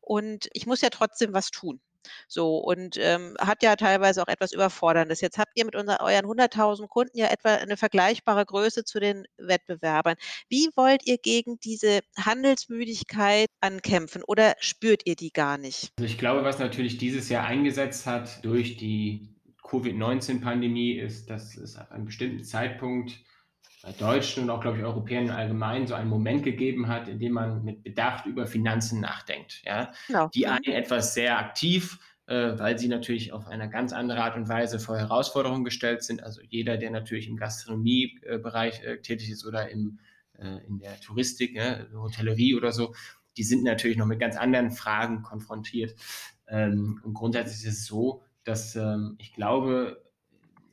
und ich muss ja trotzdem was tun. So und ähm, hat ja teilweise auch etwas Überforderndes. Jetzt habt ihr mit unser, euren 100.000 Kunden ja etwa eine vergleichbare Größe zu den Wettbewerbern. Wie wollt ihr gegen diese Handelsmüdigkeit ankämpfen oder spürt ihr die gar nicht? Also ich glaube, was natürlich dieses Jahr eingesetzt hat durch die Covid-19-Pandemie ist, dass es ab einem bestimmten Zeitpunkt bei Deutschen und auch, glaube ich, Europäern allgemein so einen Moment gegeben hat, in dem man mit Bedacht über Finanzen nachdenkt. Ja? Genau. Die einen etwas sehr aktiv, äh, weil sie natürlich auf eine ganz andere Art und Weise vor Herausforderungen gestellt sind. Also jeder, der natürlich im Gastronomiebereich äh, tätig ist oder im, äh, in der Touristik, ne, Hotellerie oder so, die sind natürlich noch mit ganz anderen Fragen konfrontiert. Ähm, und grundsätzlich ist es so, dass ähm, ich glaube,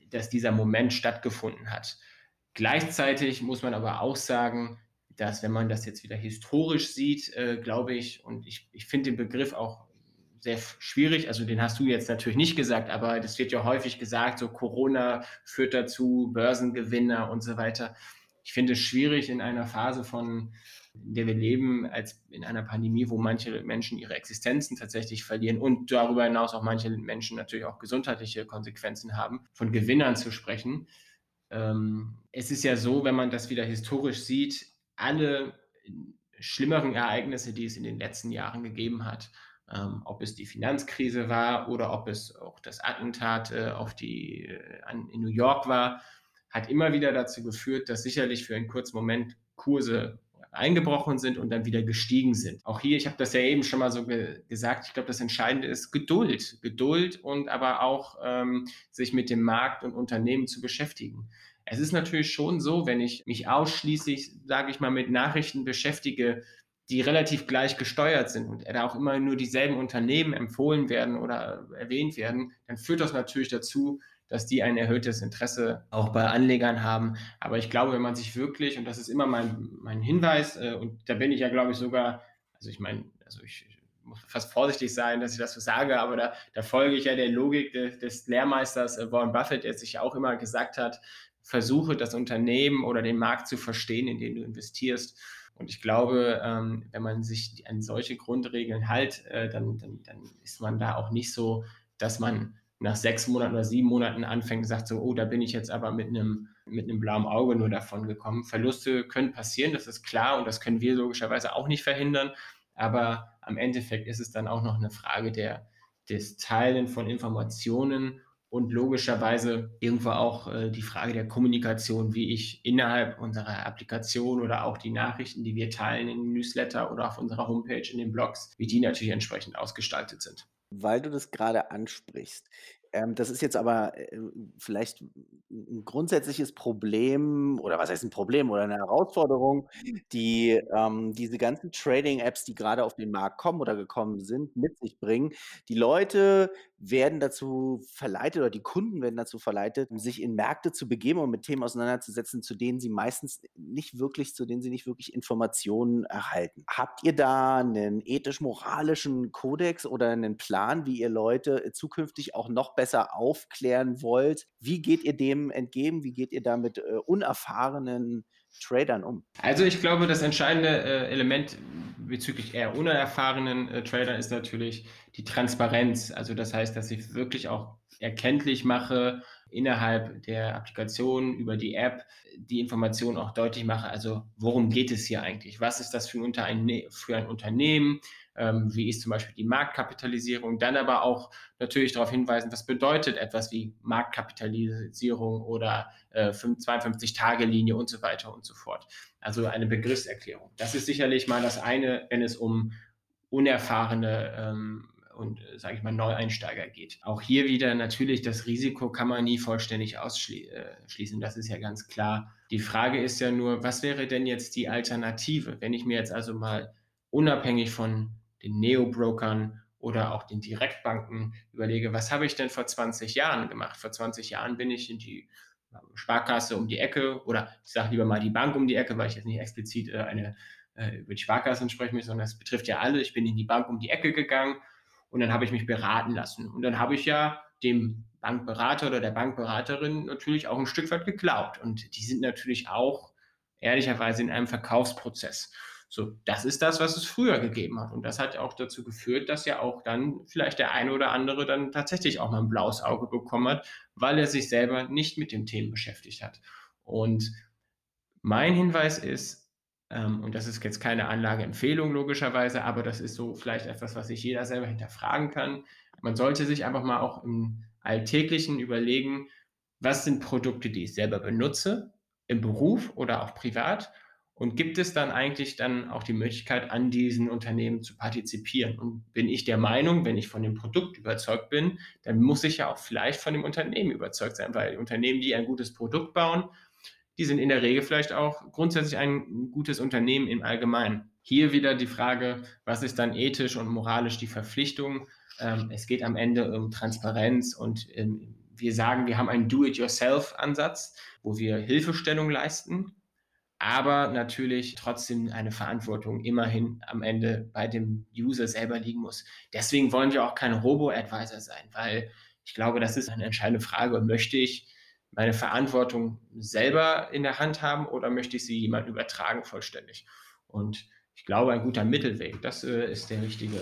dass dieser Moment stattgefunden hat. Gleichzeitig muss man aber auch sagen, dass wenn man das jetzt wieder historisch sieht, äh, glaube ich, und ich, ich finde den Begriff auch sehr schwierig, also den hast du jetzt natürlich nicht gesagt, aber das wird ja häufig gesagt, so Corona führt dazu, Börsengewinner und so weiter. Ich finde es schwierig in einer Phase von, in der wir leben, als in einer Pandemie, wo manche Menschen ihre Existenzen tatsächlich verlieren und darüber hinaus auch manche Menschen natürlich auch gesundheitliche Konsequenzen haben, von Gewinnern zu sprechen. Ähm, es ist ja so, wenn man das wieder historisch sieht, alle schlimmeren Ereignisse, die es in den letzten Jahren gegeben hat, ähm, ob es die Finanzkrise war oder ob es auch das Attentat äh, auf die, äh, an, in New York war, hat immer wieder dazu geführt, dass sicherlich für einen kurzen Moment Kurse eingebrochen sind und dann wieder gestiegen sind. Auch hier, ich habe das ja eben schon mal so ge gesagt, ich glaube, das Entscheidende ist Geduld. Geduld und aber auch ähm, sich mit dem Markt und Unternehmen zu beschäftigen. Es ist natürlich schon so, wenn ich mich ausschließlich, sage ich mal, mit Nachrichten beschäftige, die relativ gleich gesteuert sind und da auch immer nur dieselben Unternehmen empfohlen werden oder erwähnt werden, dann führt das natürlich dazu, dass die ein erhöhtes Interesse auch bei Anlegern haben. Aber ich glaube, wenn man sich wirklich, und das ist immer mein, mein Hinweis, äh, und da bin ich ja, glaube ich, sogar, also ich meine, also ich, muss fast vorsichtig sein, dass ich das so sage, aber da, da folge ich ja der Logik de, des Lehrmeisters äh, Warren Buffett, der sich ja auch immer gesagt hat, versuche das Unternehmen oder den Markt zu verstehen, in den du investierst. Und ich glaube, ähm, wenn man sich an solche Grundregeln hält, äh, dann, dann, dann ist man da auch nicht so, dass man nach sechs Monaten oder sieben Monaten anfängt sagt so, oh, da bin ich jetzt aber mit einem, mit einem blauen Auge nur davon gekommen. Verluste können passieren, das ist klar und das können wir logischerweise auch nicht verhindern. Aber am Endeffekt ist es dann auch noch eine Frage der, des Teilen von Informationen und logischerweise irgendwo auch äh, die Frage der Kommunikation, wie ich innerhalb unserer Applikation oder auch die Nachrichten, die wir teilen in Newsletter oder auf unserer Homepage, in den Blogs, wie die natürlich entsprechend ausgestaltet sind. Weil du das gerade ansprichst. Ähm, das ist jetzt aber äh, vielleicht ein grundsätzliches Problem oder was heißt ein Problem oder eine Herausforderung, die ähm, diese ganzen Trading-Apps, die gerade auf den Markt kommen oder gekommen sind, mit sich bringen. Die Leute werden dazu verleitet oder die Kunden werden dazu verleitet, sich in Märkte zu begeben und mit Themen auseinanderzusetzen, zu denen sie meistens nicht wirklich, zu denen sie nicht wirklich Informationen erhalten. Habt ihr da einen ethisch-moralischen Kodex oder einen Plan, wie ihr Leute zukünftig auch noch besser aufklären wollt? Wie geht ihr dem entgegen? Wie geht ihr da mit äh, unerfahrenen Tradern um? Also ich glaube, das entscheidende äh, Element bezüglich eher unerfahrenen äh, Tradern ist natürlich die Transparenz. Also das heißt, dass ich wirklich auch erkenntlich mache innerhalb der Applikation über die App die Informationen auch deutlich mache. Also worum geht es hier eigentlich? Was ist das für ein, Unterne für ein Unternehmen? Ähm, wie ist zum Beispiel die Marktkapitalisierung, dann aber auch natürlich darauf hinweisen, was bedeutet etwas wie Marktkapitalisierung oder äh, 52-Tage-Linie und so weiter und so fort. Also eine Begriffserklärung. Das ist sicherlich mal das eine, wenn es um unerfahrene ähm, und, sage ich mal, Neueinsteiger geht. Auch hier wieder natürlich, das Risiko kann man nie vollständig ausschließen. Äh, das ist ja ganz klar. Die Frage ist ja nur, was wäre denn jetzt die Alternative? Wenn ich mir jetzt also mal unabhängig von den Neo-Brokern oder auch den Direktbanken überlege, was habe ich denn vor 20 Jahren gemacht? Vor 20 Jahren bin ich in die Sparkasse um die Ecke oder ich sage lieber mal die Bank um die Ecke, weil ich jetzt nicht explizit äh, eine äh, über die Sparkassen sprechen möchte, sondern das betrifft ja alle. Ich bin in die Bank um die Ecke gegangen und dann habe ich mich beraten lassen. Und dann habe ich ja dem Bankberater oder der Bankberaterin natürlich auch ein Stück weit geglaubt. Und die sind natürlich auch ehrlicherweise in einem Verkaufsprozess. So, das ist das, was es früher gegeben hat. Und das hat auch dazu geführt, dass ja auch dann vielleicht der eine oder andere dann tatsächlich auch mal ein blaues Auge bekommen hat, weil er sich selber nicht mit dem Thema beschäftigt hat. Und mein Hinweis ist, ähm, und das ist jetzt keine Anlageempfehlung logischerweise, aber das ist so vielleicht etwas, was sich jeder selber hinterfragen kann. Man sollte sich einfach mal auch im Alltäglichen überlegen, was sind Produkte, die ich selber benutze, im Beruf oder auch privat und gibt es dann eigentlich dann auch die Möglichkeit, an diesen Unternehmen zu partizipieren? Und bin ich der Meinung, wenn ich von dem Produkt überzeugt bin, dann muss ich ja auch vielleicht von dem Unternehmen überzeugt sein, weil Unternehmen, die ein gutes Produkt bauen, die sind in der Regel vielleicht auch grundsätzlich ein gutes Unternehmen im Allgemeinen. Hier wieder die Frage, was ist dann ethisch und moralisch die Verpflichtung? Ähm, es geht am Ende um Transparenz und ähm, wir sagen, wir haben einen Do-it-yourself-Ansatz, wo wir Hilfestellung leisten, aber natürlich trotzdem eine Verantwortung immerhin am Ende bei dem User selber liegen muss. Deswegen wollen wir auch kein Robo-Advisor sein, weil ich glaube, das ist eine entscheidende Frage. Möchte ich meine Verantwortung selber in der Hand haben oder möchte ich sie jemand übertragen vollständig? Und ich glaube, ein guter Mittelweg, das äh, ist der richtige,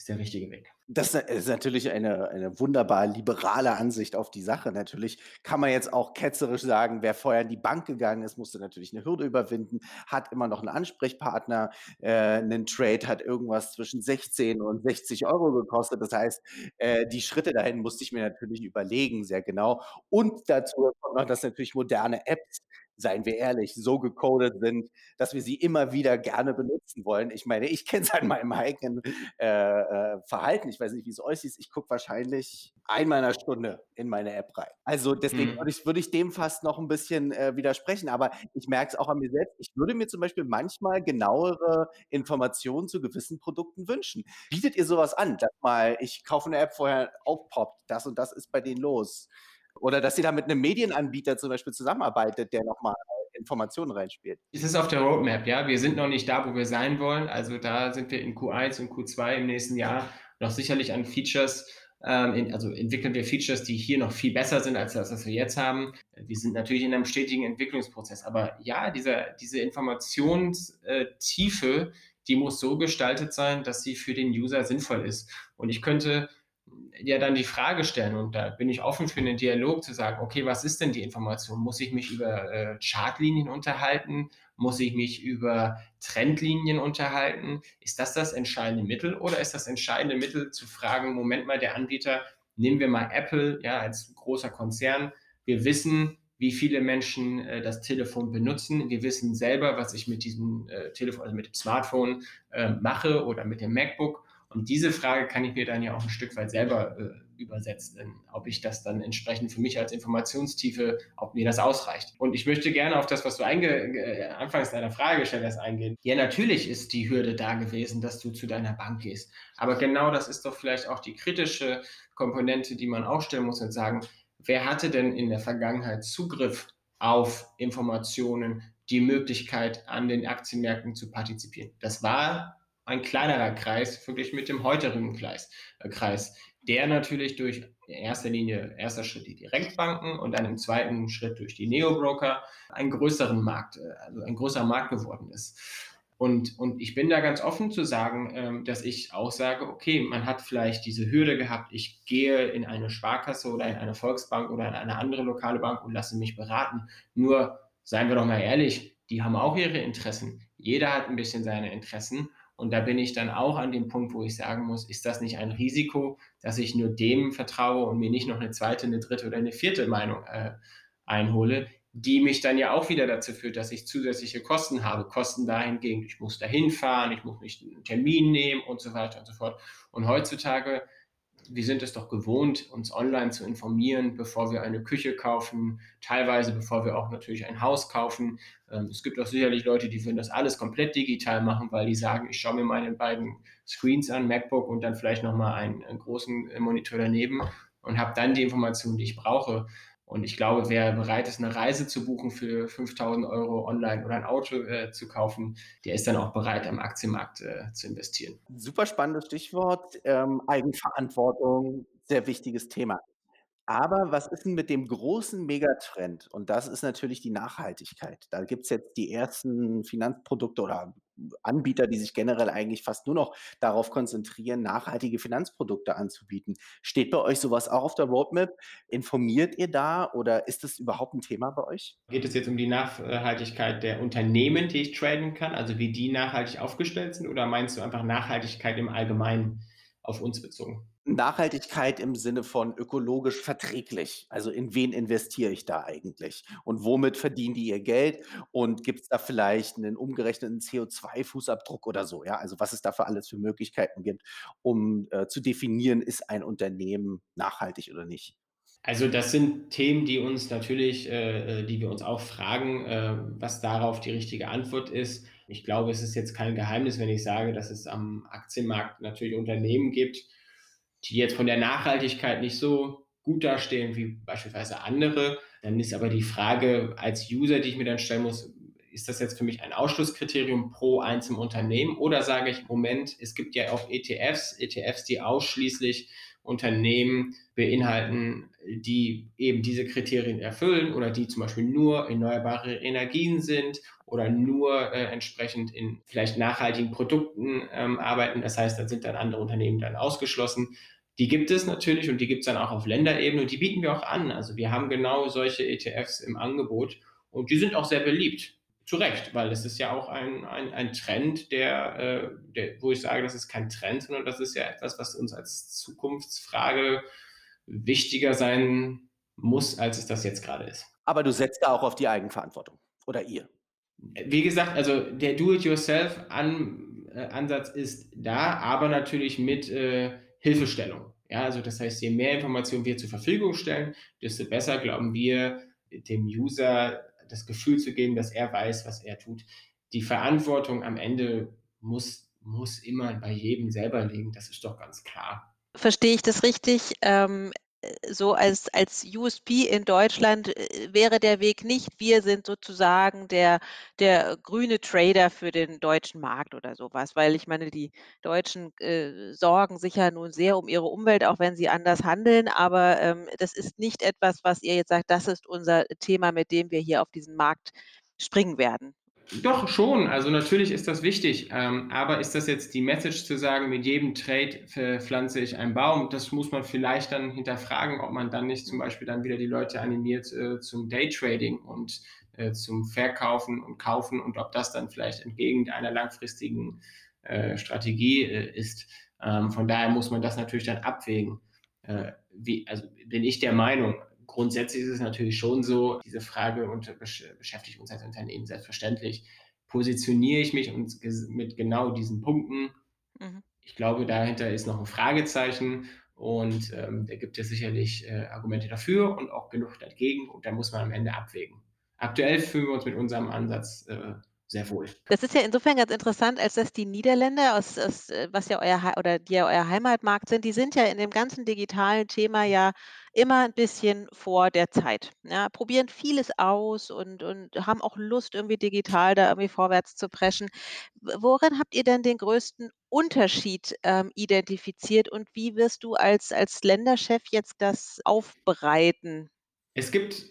ist der richtige Weg. Das ist natürlich eine, eine wunderbar liberale Ansicht auf die Sache. Natürlich kann man jetzt auch ketzerisch sagen, wer vorher in die Bank gegangen ist, musste natürlich eine Hürde überwinden, hat immer noch einen Ansprechpartner. Äh, ein Trade hat irgendwas zwischen 16 und 60 Euro gekostet. Das heißt, äh, die Schritte dahin musste ich mir natürlich überlegen, sehr genau. Und dazu kommt noch, dass natürlich moderne Apps seien wir ehrlich, so gecodet sind, dass wir sie immer wieder gerne benutzen wollen. Ich meine, ich kenne es an meinem eigenen äh, äh, Verhalten. Ich weiß nicht, wie es euch ist. Ich gucke wahrscheinlich einmal in einer Stunde in meine App rein. Also deswegen mhm. würde ich, würd ich dem fast noch ein bisschen äh, widersprechen. Aber ich merke es auch an mir selbst. Ich würde mir zum Beispiel manchmal genauere Informationen zu gewissen Produkten wünschen. Bietet ihr sowas an, dass mal ich kaufe eine App vorher aufpoppt, das und das ist bei denen los? Oder dass sie da mit einem Medienanbieter zum Beispiel zusammenarbeitet, der nochmal Informationen reinspielt. Es ist auf der Roadmap, ja. Wir sind noch nicht da, wo wir sein wollen. Also da sind wir in Q1 und Q2 im nächsten Jahr noch sicherlich an Features. Ähm, in, also entwickeln wir Features, die hier noch viel besser sind als das, was wir jetzt haben. Wir sind natürlich in einem stetigen Entwicklungsprozess. Aber ja, dieser, diese Informationstiefe, die muss so gestaltet sein, dass sie für den User sinnvoll ist. Und ich könnte ja dann die Frage stellen und da bin ich offen für einen Dialog zu sagen, okay, was ist denn die Information? Muss ich mich über äh, Chartlinien unterhalten? Muss ich mich über Trendlinien unterhalten? Ist das das entscheidende Mittel oder ist das entscheidende Mittel zu fragen, Moment mal, der Anbieter, nehmen wir mal Apple, ja, als großer Konzern, wir wissen, wie viele Menschen äh, das Telefon benutzen. Wir wissen selber, was ich mit diesem äh, Telefon, also mit dem Smartphone äh, mache oder mit dem MacBook und diese Frage kann ich mir dann ja auch ein Stück weit selber äh, übersetzen, ob ich das dann entsprechend für mich als Informationstiefe, ob mir das ausreicht. Und ich möchte gerne auf das, was du äh, anfangs deiner Frage gestellt hast, eingehen. Ja, natürlich ist die Hürde da gewesen, dass du zu deiner Bank gehst. Aber genau das ist doch vielleicht auch die kritische Komponente, die man aufstellen muss und sagen, wer hatte denn in der Vergangenheit Zugriff auf Informationen, die Möglichkeit, an den Aktienmärkten zu partizipieren? Das war ein kleinerer Kreis verglichen mit dem heutigen Kreis, äh, Kreis, der natürlich durch in erster Linie, erster Schritt die Direktbanken und dann im zweiten Schritt durch die Neobroker einen größeren Markt, äh, also ein größerer Markt geworden ist. Und, und ich bin da ganz offen zu sagen, ähm, dass ich auch sage, okay, man hat vielleicht diese Hürde gehabt, ich gehe in eine Sparkasse oder in eine Volksbank oder in eine andere lokale Bank und lasse mich beraten. Nur, seien wir doch mal ehrlich, die haben auch ihre Interessen. Jeder hat ein bisschen seine Interessen. Und da bin ich dann auch an dem Punkt, wo ich sagen muss, ist das nicht ein Risiko, dass ich nur dem vertraue und mir nicht noch eine zweite, eine dritte oder eine vierte Meinung äh, einhole, die mich dann ja auch wieder dazu führt, dass ich zusätzliche Kosten habe. Kosten dahingehend, ich muss dahin fahren, ich muss mich einen Termin nehmen und so weiter und so fort. Und heutzutage wir sind es doch gewohnt, uns online zu informieren, bevor wir eine Küche kaufen, teilweise bevor wir auch natürlich ein Haus kaufen. Ähm, es gibt auch sicherlich Leute, die würden das alles komplett digital machen, weil die sagen, ich schaue mir meine beiden Screens an, MacBook und dann vielleicht nochmal einen, einen großen Monitor daneben und habe dann die Informationen, die ich brauche. Und ich glaube, wer bereit ist, eine Reise zu buchen für 5000 Euro online oder ein Auto äh, zu kaufen, der ist dann auch bereit, am Aktienmarkt äh, zu investieren. Super spannendes Stichwort. Ähm, Eigenverantwortung, sehr wichtiges Thema. Aber was ist denn mit dem großen Megatrend? Und das ist natürlich die Nachhaltigkeit. Da gibt es jetzt die ersten Finanzprodukte oder Anbieter, die sich generell eigentlich fast nur noch darauf konzentrieren, nachhaltige Finanzprodukte anzubieten. Steht bei euch sowas auch auf der Roadmap? Informiert ihr da oder ist das überhaupt ein Thema bei euch? Geht es jetzt um die Nachhaltigkeit der Unternehmen, die ich traden kann, also wie die nachhaltig aufgestellt sind, oder meinst du einfach Nachhaltigkeit im Allgemeinen auf uns bezogen? Nachhaltigkeit im Sinne von ökologisch verträglich. Also in wen investiere ich da eigentlich? Und womit verdienen die ihr Geld? Und gibt es da vielleicht einen umgerechneten CO2-Fußabdruck oder so? Ja, also was es da für alles für Möglichkeiten gibt, um äh, zu definieren, ist ein Unternehmen nachhaltig oder nicht? Also das sind Themen, die uns natürlich, äh, äh die wir uns auch fragen, äh, was darauf die richtige Antwort ist. Ich glaube, es ist jetzt kein Geheimnis, wenn ich sage, dass es am Aktienmarkt natürlich Unternehmen gibt, die jetzt von der Nachhaltigkeit nicht so gut dastehen wie beispielsweise andere. Dann ist aber die Frage als User, die ich mir dann stellen muss, ist das jetzt für mich ein Ausschlusskriterium pro einzelnen Unternehmen oder sage ich, Moment, es gibt ja auch ETFs, ETFs, die ausschließlich Unternehmen beinhalten, die eben diese Kriterien erfüllen oder die zum Beispiel nur erneuerbare Energien sind oder nur äh, entsprechend in vielleicht nachhaltigen Produkten ähm, arbeiten. Das heißt, da sind dann andere Unternehmen dann ausgeschlossen. Die gibt es natürlich und die gibt es dann auch auf Länderebene und die bieten wir auch an. Also wir haben genau solche ETFs im Angebot und die sind auch sehr beliebt. Zu Recht, weil es ist ja auch ein, ein, ein Trend, der, äh, der, wo ich sage, das ist kein Trend, sondern das ist ja etwas, was uns als Zukunftsfrage wichtiger sein muss, als es das jetzt gerade ist. Aber du setzt da auch auf die Eigenverantwortung oder ihr? Wie gesagt, also der Do-it-yourself-Ansatz ist da, aber natürlich mit äh, Hilfestellung. Ja, also das heißt, je mehr Informationen wir zur Verfügung stellen, desto besser glauben wir, dem User das Gefühl zu geben, dass er weiß, was er tut. Die Verantwortung am Ende muss, muss immer bei jedem selber liegen, das ist doch ganz klar. Verstehe ich das richtig? Ähm, so als, als USP in Deutschland äh, wäre der Weg nicht, wir sind sozusagen der, der grüne Trader für den deutschen Markt oder sowas, weil ich meine, die Deutschen äh, sorgen sich ja nun sehr um ihre Umwelt, auch wenn sie anders handeln, aber ähm, das ist nicht etwas, was ihr jetzt sagt, das ist unser Thema, mit dem wir hier auf diesen Markt springen werden. Doch, schon. Also natürlich ist das wichtig. Ähm, aber ist das jetzt die Message zu sagen, mit jedem Trade pflanze ich einen Baum? Das muss man vielleicht dann hinterfragen, ob man dann nicht zum Beispiel dann wieder die Leute animiert äh, zum Daytrading und äh, zum Verkaufen und Kaufen und ob das dann vielleicht entgegen einer langfristigen äh, Strategie äh, ist. Ähm, von daher muss man das natürlich dann abwägen. Äh, wie, also bin ich der Meinung, grundsätzlich ist es natürlich schon so, diese Frage und beschäftigt uns als Unternehmen selbstverständlich. Positioniere ich mich mit genau diesen Punkten? Mhm. Ich glaube, dahinter ist noch ein Fragezeichen und ähm, da gibt es sicherlich äh, Argumente dafür und auch genug dagegen und da muss man am Ende abwägen. Aktuell fühlen wir uns mit unserem Ansatz äh, sehr wohl. Das ist ja insofern ganz interessant, als dass die Niederländer, aus, aus, äh, was ja euer oder die ja euer Heimatmarkt sind, die sind ja in dem ganzen digitalen Thema ja immer ein bisschen vor der Zeit. Ja, probieren vieles aus und, und haben auch Lust, irgendwie digital da irgendwie vorwärts zu preschen. Worin habt ihr denn den größten Unterschied ähm, identifiziert und wie wirst du als, als Länderchef jetzt das aufbereiten? Es gibt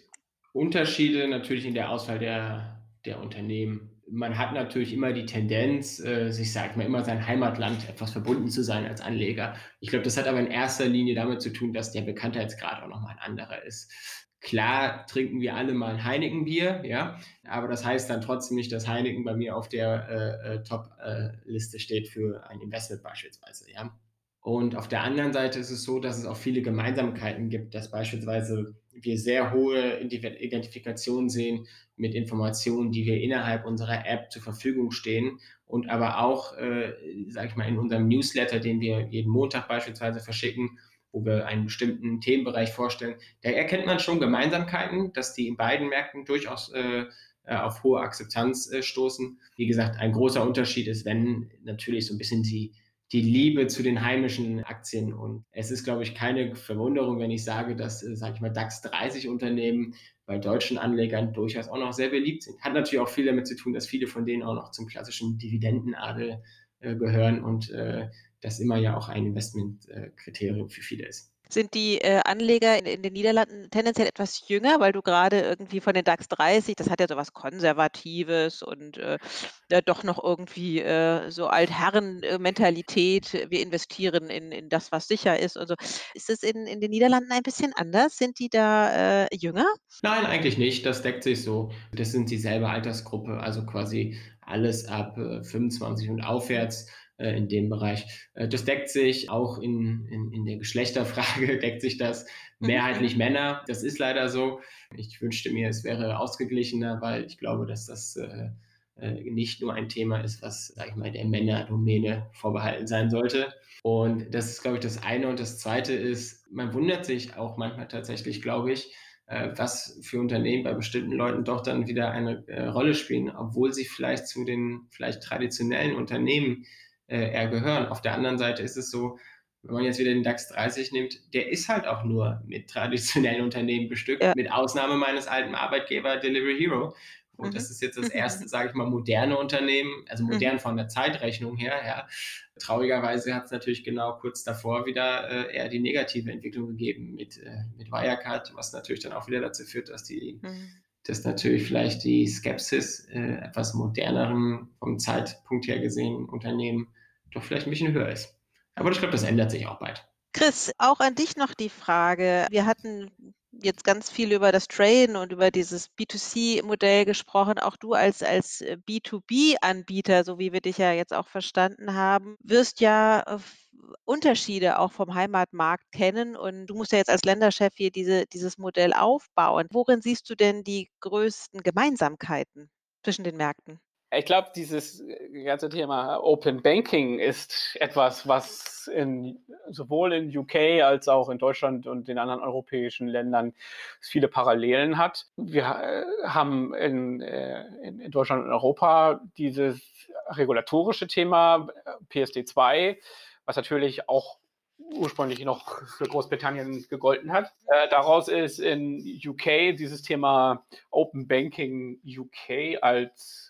Unterschiede natürlich in der Auswahl der, der Unternehmen man hat natürlich immer die Tendenz, äh, sich, sagt man, immer sein Heimatland etwas verbunden zu sein als Anleger. Ich glaube, das hat aber in erster Linie damit zu tun, dass der Bekanntheitsgrad auch nochmal ein anderer ist. Klar trinken wir alle mal Heineken-Bier, ja, aber das heißt dann trotzdem nicht, dass Heineken bei mir auf der äh, äh Top-Liste äh, steht für ein Investment beispielsweise, ja. Und auf der anderen Seite ist es so, dass es auch viele Gemeinsamkeiten gibt, dass beispielsweise wir sehr hohe Identifikationen sehen mit Informationen, die wir innerhalb unserer App zur Verfügung stehen und aber auch, äh, sage ich mal, in unserem Newsletter, den wir jeden Montag beispielsweise verschicken, wo wir einen bestimmten Themenbereich vorstellen, da erkennt man schon Gemeinsamkeiten, dass die in beiden Märkten durchaus äh, äh auf hohe Akzeptanz äh, stoßen. Wie gesagt, ein großer Unterschied ist, wenn natürlich so ein bisschen die die Liebe zu den heimischen Aktien. Und es ist, glaube ich, keine Verwunderung, wenn ich sage, dass, äh, sage ich mal, DAX 30 Unternehmen bei deutschen Anlegern durchaus auch noch sehr beliebt sind. Hat natürlich auch viel damit zu tun, dass viele von denen auch noch zum klassischen Dividendenadel äh, gehören und äh, das immer ja auch ein Investmentkriterium für viele ist. Sind die äh, Anleger in, in, den Niederlanden tendenziell etwas jünger, weil du gerade irgendwie von den DAX 30, das hat ja so was Konservatives und äh, doch noch irgendwie äh, so Altherren-Mentalität, wir investieren in, in das, was sicher ist und so. Ist es in, in den Niederlanden ein bisschen anders? Sind die da äh, jünger? Nein, eigentlich nicht. Das deckt sich so. Das sind dieselbe Altersgruppe, also quasi alles ab 25 äh, und aufwärts äh, in dem Bereich. Äh, das deckt sich auch in, in, in der Geschlechterfrage, [LAUGHS] deckt sich das mhm. mehrheitlich Männer. Das ist leider so. Ich wünschte mir, es wäre ausgeglichener, weil ich glaube, dass das äh, nicht nur ein Thema ist, was, sag ich mal, der Männerdomäne vorbehalten sein sollte. Und das ist, glaube ich, das eine. Und das zweite ist, man wundert sich auch manchmal tatsächlich, glaube ich, was für Unternehmen bei bestimmten Leuten doch dann wieder eine Rolle spielen, obwohl sie vielleicht zu den vielleicht traditionellen Unternehmen äh, eher gehören. Auf der anderen Seite ist es so, wenn man jetzt wieder den DAX 30 nimmt, der ist halt auch nur mit traditionellen Unternehmen bestückt, ja. mit Ausnahme meines alten Arbeitgeber Delivery Hero. Und mhm. das ist jetzt das [LAUGHS] erste, sage ich mal, moderne Unternehmen, also mhm. modern von der Zeitrechnung her. Ja. Traurigerweise hat es natürlich genau kurz davor wieder äh, eher die negative Entwicklung gegeben mit, äh, mit Wirecard, was natürlich dann auch wieder dazu führt, dass die mhm dass natürlich vielleicht die Skepsis äh, etwas moderneren, vom Zeitpunkt her gesehen, Unternehmen doch vielleicht ein bisschen höher ist. Aber ich glaube, das ändert sich auch bald. Chris, auch an dich noch die Frage. Wir hatten jetzt ganz viel über das Train und über dieses B2C-Modell gesprochen. Auch du als, als B2B-Anbieter, so wie wir dich ja jetzt auch verstanden haben, wirst ja äh, Unterschiede auch vom Heimatmarkt kennen. Und du musst ja jetzt als Länderchef hier diese, dieses Modell aufbauen. Worin siehst du denn die größten Gemeinsamkeiten zwischen den Märkten? Ich glaube, dieses äh, ganze Thema Open Banking ist etwas, was in, sowohl in UK als auch in Deutschland und den anderen europäischen Ländern viele Parallelen hat. Wir äh, haben in, äh, in Deutschland und Europa dieses regulatorische Thema PSD2, was natürlich auch ursprünglich noch für Großbritannien gegolten hat. Äh, daraus ist in UK dieses Thema Open Banking UK als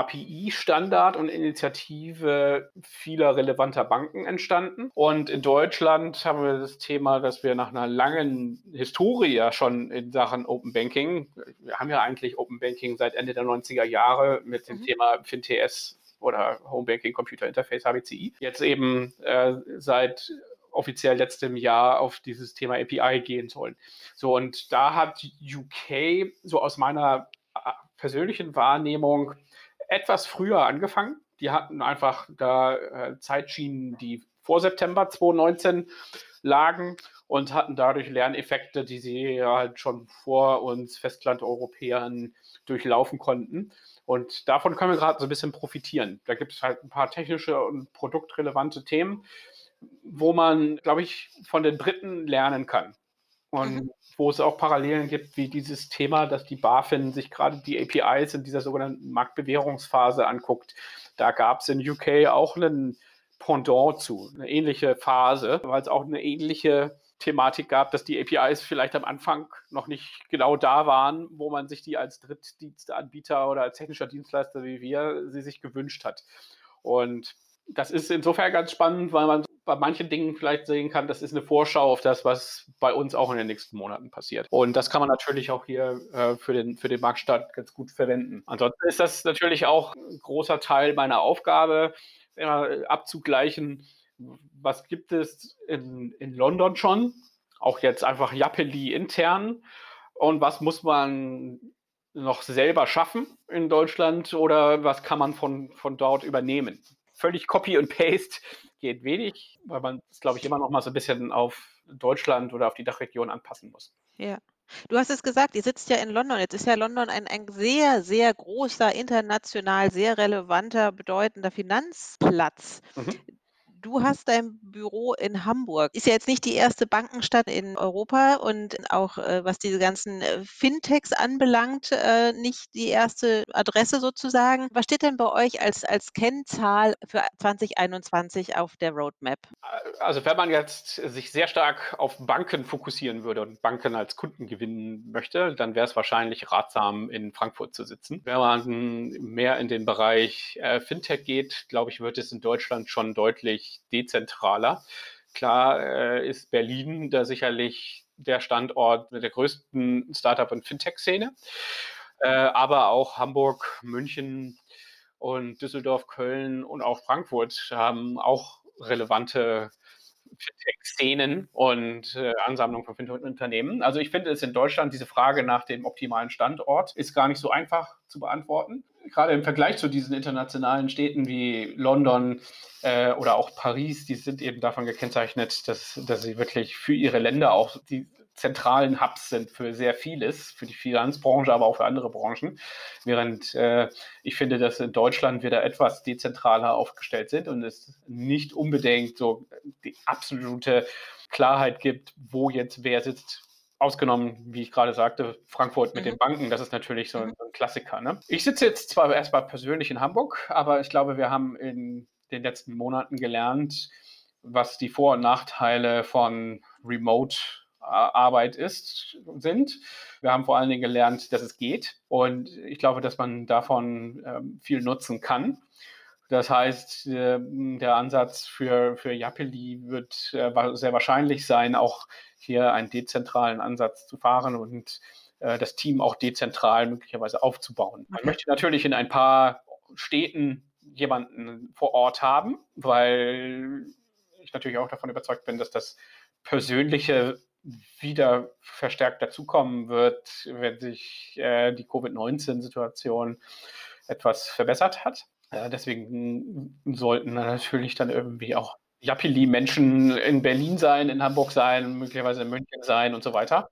API-Standard und Initiative vieler relevanter Banken entstanden. Und in Deutschland haben wir das Thema, dass wir nach einer langen Historie ja schon in Sachen Open Banking, wir haben ja eigentlich Open Banking seit Ende der 90er Jahre mit dem mhm. Thema FinTS oder Home Banking Computer Interface HBCI, jetzt eben äh, seit offiziell letztem Jahr auf dieses Thema API gehen sollen. So, und da hat UK so aus meiner äh, persönlichen Wahrnehmung etwas früher angefangen. Die hatten einfach da äh, Zeitschienen, die vor September 2019 lagen und hatten dadurch Lerneffekte, die sie halt schon vor uns Festlandeuropäern durchlaufen konnten. Und davon können wir gerade so ein bisschen profitieren. Da gibt es halt ein paar technische und produktrelevante Themen, wo man, glaube ich, von den Briten lernen kann. Und mhm wo es auch Parallelen gibt, wie dieses Thema, dass die BaFin sich gerade die APIs in dieser sogenannten Marktbewährungsphase anguckt. Da gab es in UK auch einen Pendant zu, eine ähnliche Phase, weil es auch eine ähnliche Thematik gab, dass die APIs vielleicht am Anfang noch nicht genau da waren, wo man sich die als Drittdienstanbieter oder als technischer Dienstleister wie wir sie sich gewünscht hat. Und das ist insofern ganz spannend, weil man bei manchen Dingen vielleicht sehen kann, das ist eine Vorschau auf das, was bei uns auch in den nächsten Monaten passiert. Und das kann man natürlich auch hier äh, für, den, für den Marktstart ganz gut verwenden. Ansonsten ist das natürlich auch ein großer Teil meiner Aufgabe, immer abzugleichen, was gibt es in, in London schon, auch jetzt einfach Yapeli intern und was muss man noch selber schaffen in Deutschland oder was kann man von, von dort übernehmen? Völlig Copy und Paste geht wenig, weil man es, glaube ich, immer noch mal so ein bisschen auf Deutschland oder auf die Dachregion anpassen muss. Ja. Du hast es gesagt, ihr sitzt ja in London. Jetzt ist ja London ein, ein sehr, sehr großer, international sehr relevanter, bedeutender Finanzplatz. Mhm. Du hast dein Büro in Hamburg. Ist ja jetzt nicht die erste Bankenstadt in Europa und auch äh, was diese ganzen äh, Fintechs anbelangt, äh, nicht die erste Adresse sozusagen. Was steht denn bei euch als, als Kennzahl für 2021 auf der Roadmap? Also wenn man jetzt sich sehr stark auf Banken fokussieren würde und Banken als Kunden gewinnen möchte, dann wäre es wahrscheinlich ratsam, in Frankfurt zu sitzen. Wenn man mehr in den Bereich äh, Fintech geht, glaube ich, wird es in Deutschland schon deutlich dezentraler. Klar äh, ist Berlin da sicherlich der Standort mit der größten Startup- und Fintech-Szene, äh, aber auch Hamburg, München und Düsseldorf, Köln und auch Frankfurt haben auch relevante Fintech-Szenen und äh, Ansammlung von Fintech-Unternehmen. Also ich finde es in Deutschland, diese Frage nach dem optimalen Standort ist gar nicht so einfach zu beantworten. Gerade im Vergleich zu diesen internationalen Städten wie London äh, oder auch Paris, die sind eben davon gekennzeichnet, dass, dass sie wirklich für ihre Länder auch die zentralen Hubs sind für sehr vieles, für die Finanzbranche, aber auch für andere Branchen. Während äh, ich finde, dass in Deutschland wir da etwas dezentraler aufgestellt sind und es nicht unbedingt so die absolute Klarheit gibt, wo jetzt wer sitzt. Ausgenommen, wie ich gerade sagte, Frankfurt mit mhm. den Banken, das ist natürlich so ein, mhm. so ein Klassiker. Ne? Ich sitze jetzt zwar erstmal persönlich in Hamburg, aber ich glaube, wir haben in den letzten Monaten gelernt, was die Vor- und Nachteile von Remote Arbeit ist, sind. Wir haben vor allen Dingen gelernt, dass es geht. Und ich glaube, dass man davon ähm, viel nutzen kann. Das heißt, äh, der Ansatz für, für Yapeli wird äh, sehr wahrscheinlich sein, auch hier einen dezentralen Ansatz zu fahren und äh, das Team auch dezentral möglicherweise aufzubauen. Man möchte natürlich in ein paar Städten jemanden vor Ort haben, weil ich natürlich auch davon überzeugt bin, dass das persönliche wieder verstärkt dazukommen wird, wenn sich äh, die Covid-19-Situation etwas verbessert hat. Äh, deswegen sollten natürlich dann irgendwie auch Japili-Menschen in Berlin sein, in Hamburg sein, möglicherweise in München sein und so weiter.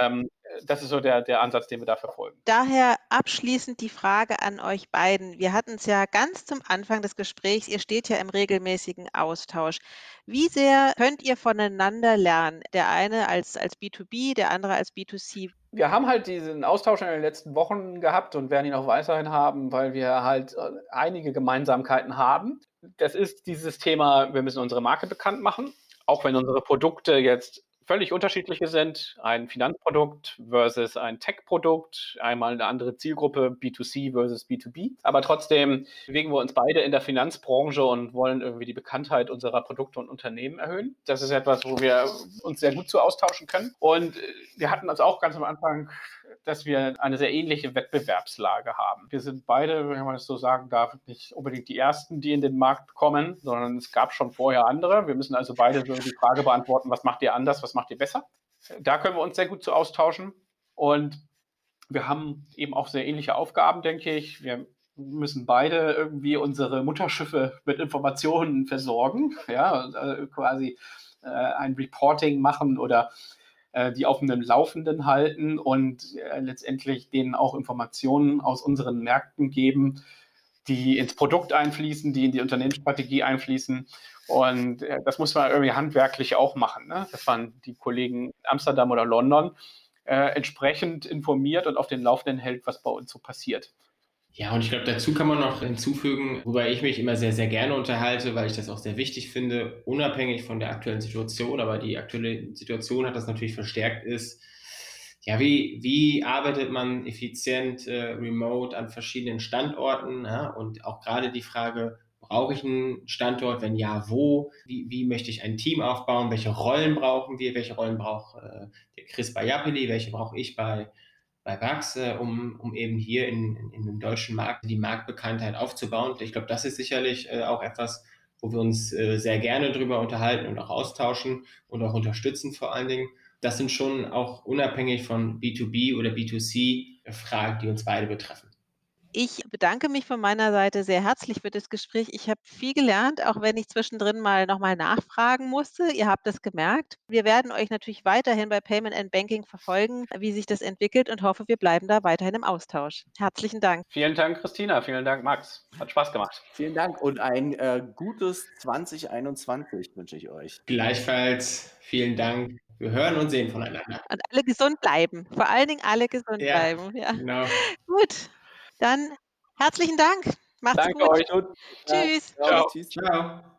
Ähm, das ist so der, der Ansatz, den wir da verfolgen. Daher abschließend die Frage an euch beiden. Wir hatten es ja ganz zum Anfang des Gesprächs. Ihr steht ja im regelmäßigen Austausch. Wie sehr könnt ihr voneinander lernen? Der eine als, als B2B, der andere als B2C. Wir haben halt diesen Austausch in den letzten Wochen gehabt und werden ihn auch weiterhin haben, weil wir halt äh, einige Gemeinsamkeiten haben. Das ist dieses Thema, wir müssen unsere Marke bekannt machen. Auch wenn unsere Produkte jetzt völlig unterschiedliche sind. Ein Finanzprodukt versus ein Tech-Produkt, einmal eine andere Zielgruppe, B2C versus B2B. Aber trotzdem bewegen wir uns beide in der Finanzbranche und wollen irgendwie die Bekanntheit unserer Produkte und Unternehmen erhöhen. Das ist etwas, wo wir uns sehr gut zu austauschen können. Und wir hatten uns auch ganz am Anfang dass wir eine sehr ähnliche Wettbewerbslage haben. Wir sind beide, wenn man es so sagen darf, nicht unbedingt die Ersten, die in den Markt kommen, sondern es gab schon vorher andere. Wir müssen also beide die Frage beantworten, was macht ihr anders, was macht ihr besser? Da können wir uns sehr gut zu austauschen und wir haben eben auch sehr ähnliche Aufgaben, denke ich. Wir müssen beide irgendwie unsere Mutterschiffe mit Informationen versorgen, [LAUGHS] ja, äh, quasi äh, ein Reporting machen oder äh, die auf einem Laufenden halten und äh, letztendlich denen auch Informationen aus unseren Märkten geben, die ins Produkt einfließen, die in die Unternehmensstrategie einfließen. Und äh, das muss man irgendwie handwerklich auch machen, ne? dass man die Kollegen in Amsterdam oder London äh, entsprechend informiert und auf den Laufenden hält, was bei uns so passiert. Ja, und ich glaube, dazu kann man noch hinzufügen, wobei ich mich immer sehr, sehr gerne unterhalte, weil ich das auch sehr wichtig finde, unabhängig von der aktuellen Situation, aber die aktuelle Situation hat das natürlich verstärkt, ist, ja, wie, wie arbeitet man effizient äh, remote an verschiedenen Standorten? Ja? Und auch gerade die Frage, brauche ich einen Standort? Wenn ja, wo? Wie, wie möchte ich ein Team aufbauen? Welche Rollen brauchen wir? Welche Rollen braucht äh, der Chris bei Yapeli? Welche brauche ich bei bei Vax, äh, um, um eben hier in, in, in, dem deutschen Markt die Marktbekanntheit aufzubauen. Ich glaube, das ist sicherlich äh, auch etwas, wo wir uns äh, sehr gerne drüber unterhalten und auch austauschen und auch unterstützen vor allen Dingen. das sind schon auch unabhängig von B2B oder B2C Fragen, die uns beide betreffen. Ich bedanke mich von meiner Seite sehr herzlich für das Gespräch. Ich habe viel gelernt, auch wenn ich zwischendrin mal nochmal nachfragen musste. Ihr habt es gemerkt. Wir werden euch natürlich weiterhin bei Payment and Banking verfolgen, wie sich das entwickelt und hoffe, wir bleiben da weiterhin im Austausch. Herzlichen Dank. Vielen Dank, Christina. Vielen Dank, Max. Hat Spaß gemacht. Vielen Dank und ein äh, gutes 2021 wünsche ich euch. Gleichfalls vielen Dank. Wir hören und sehen voneinander. Und alle gesund bleiben. Vor allen Dingen alle gesund Ja, bleiben. Ja. Genau. Gut, dann herzlichen Dank. Macht's Danke gut. euch und Tschüss. Ciao. Tschüss. Ciao.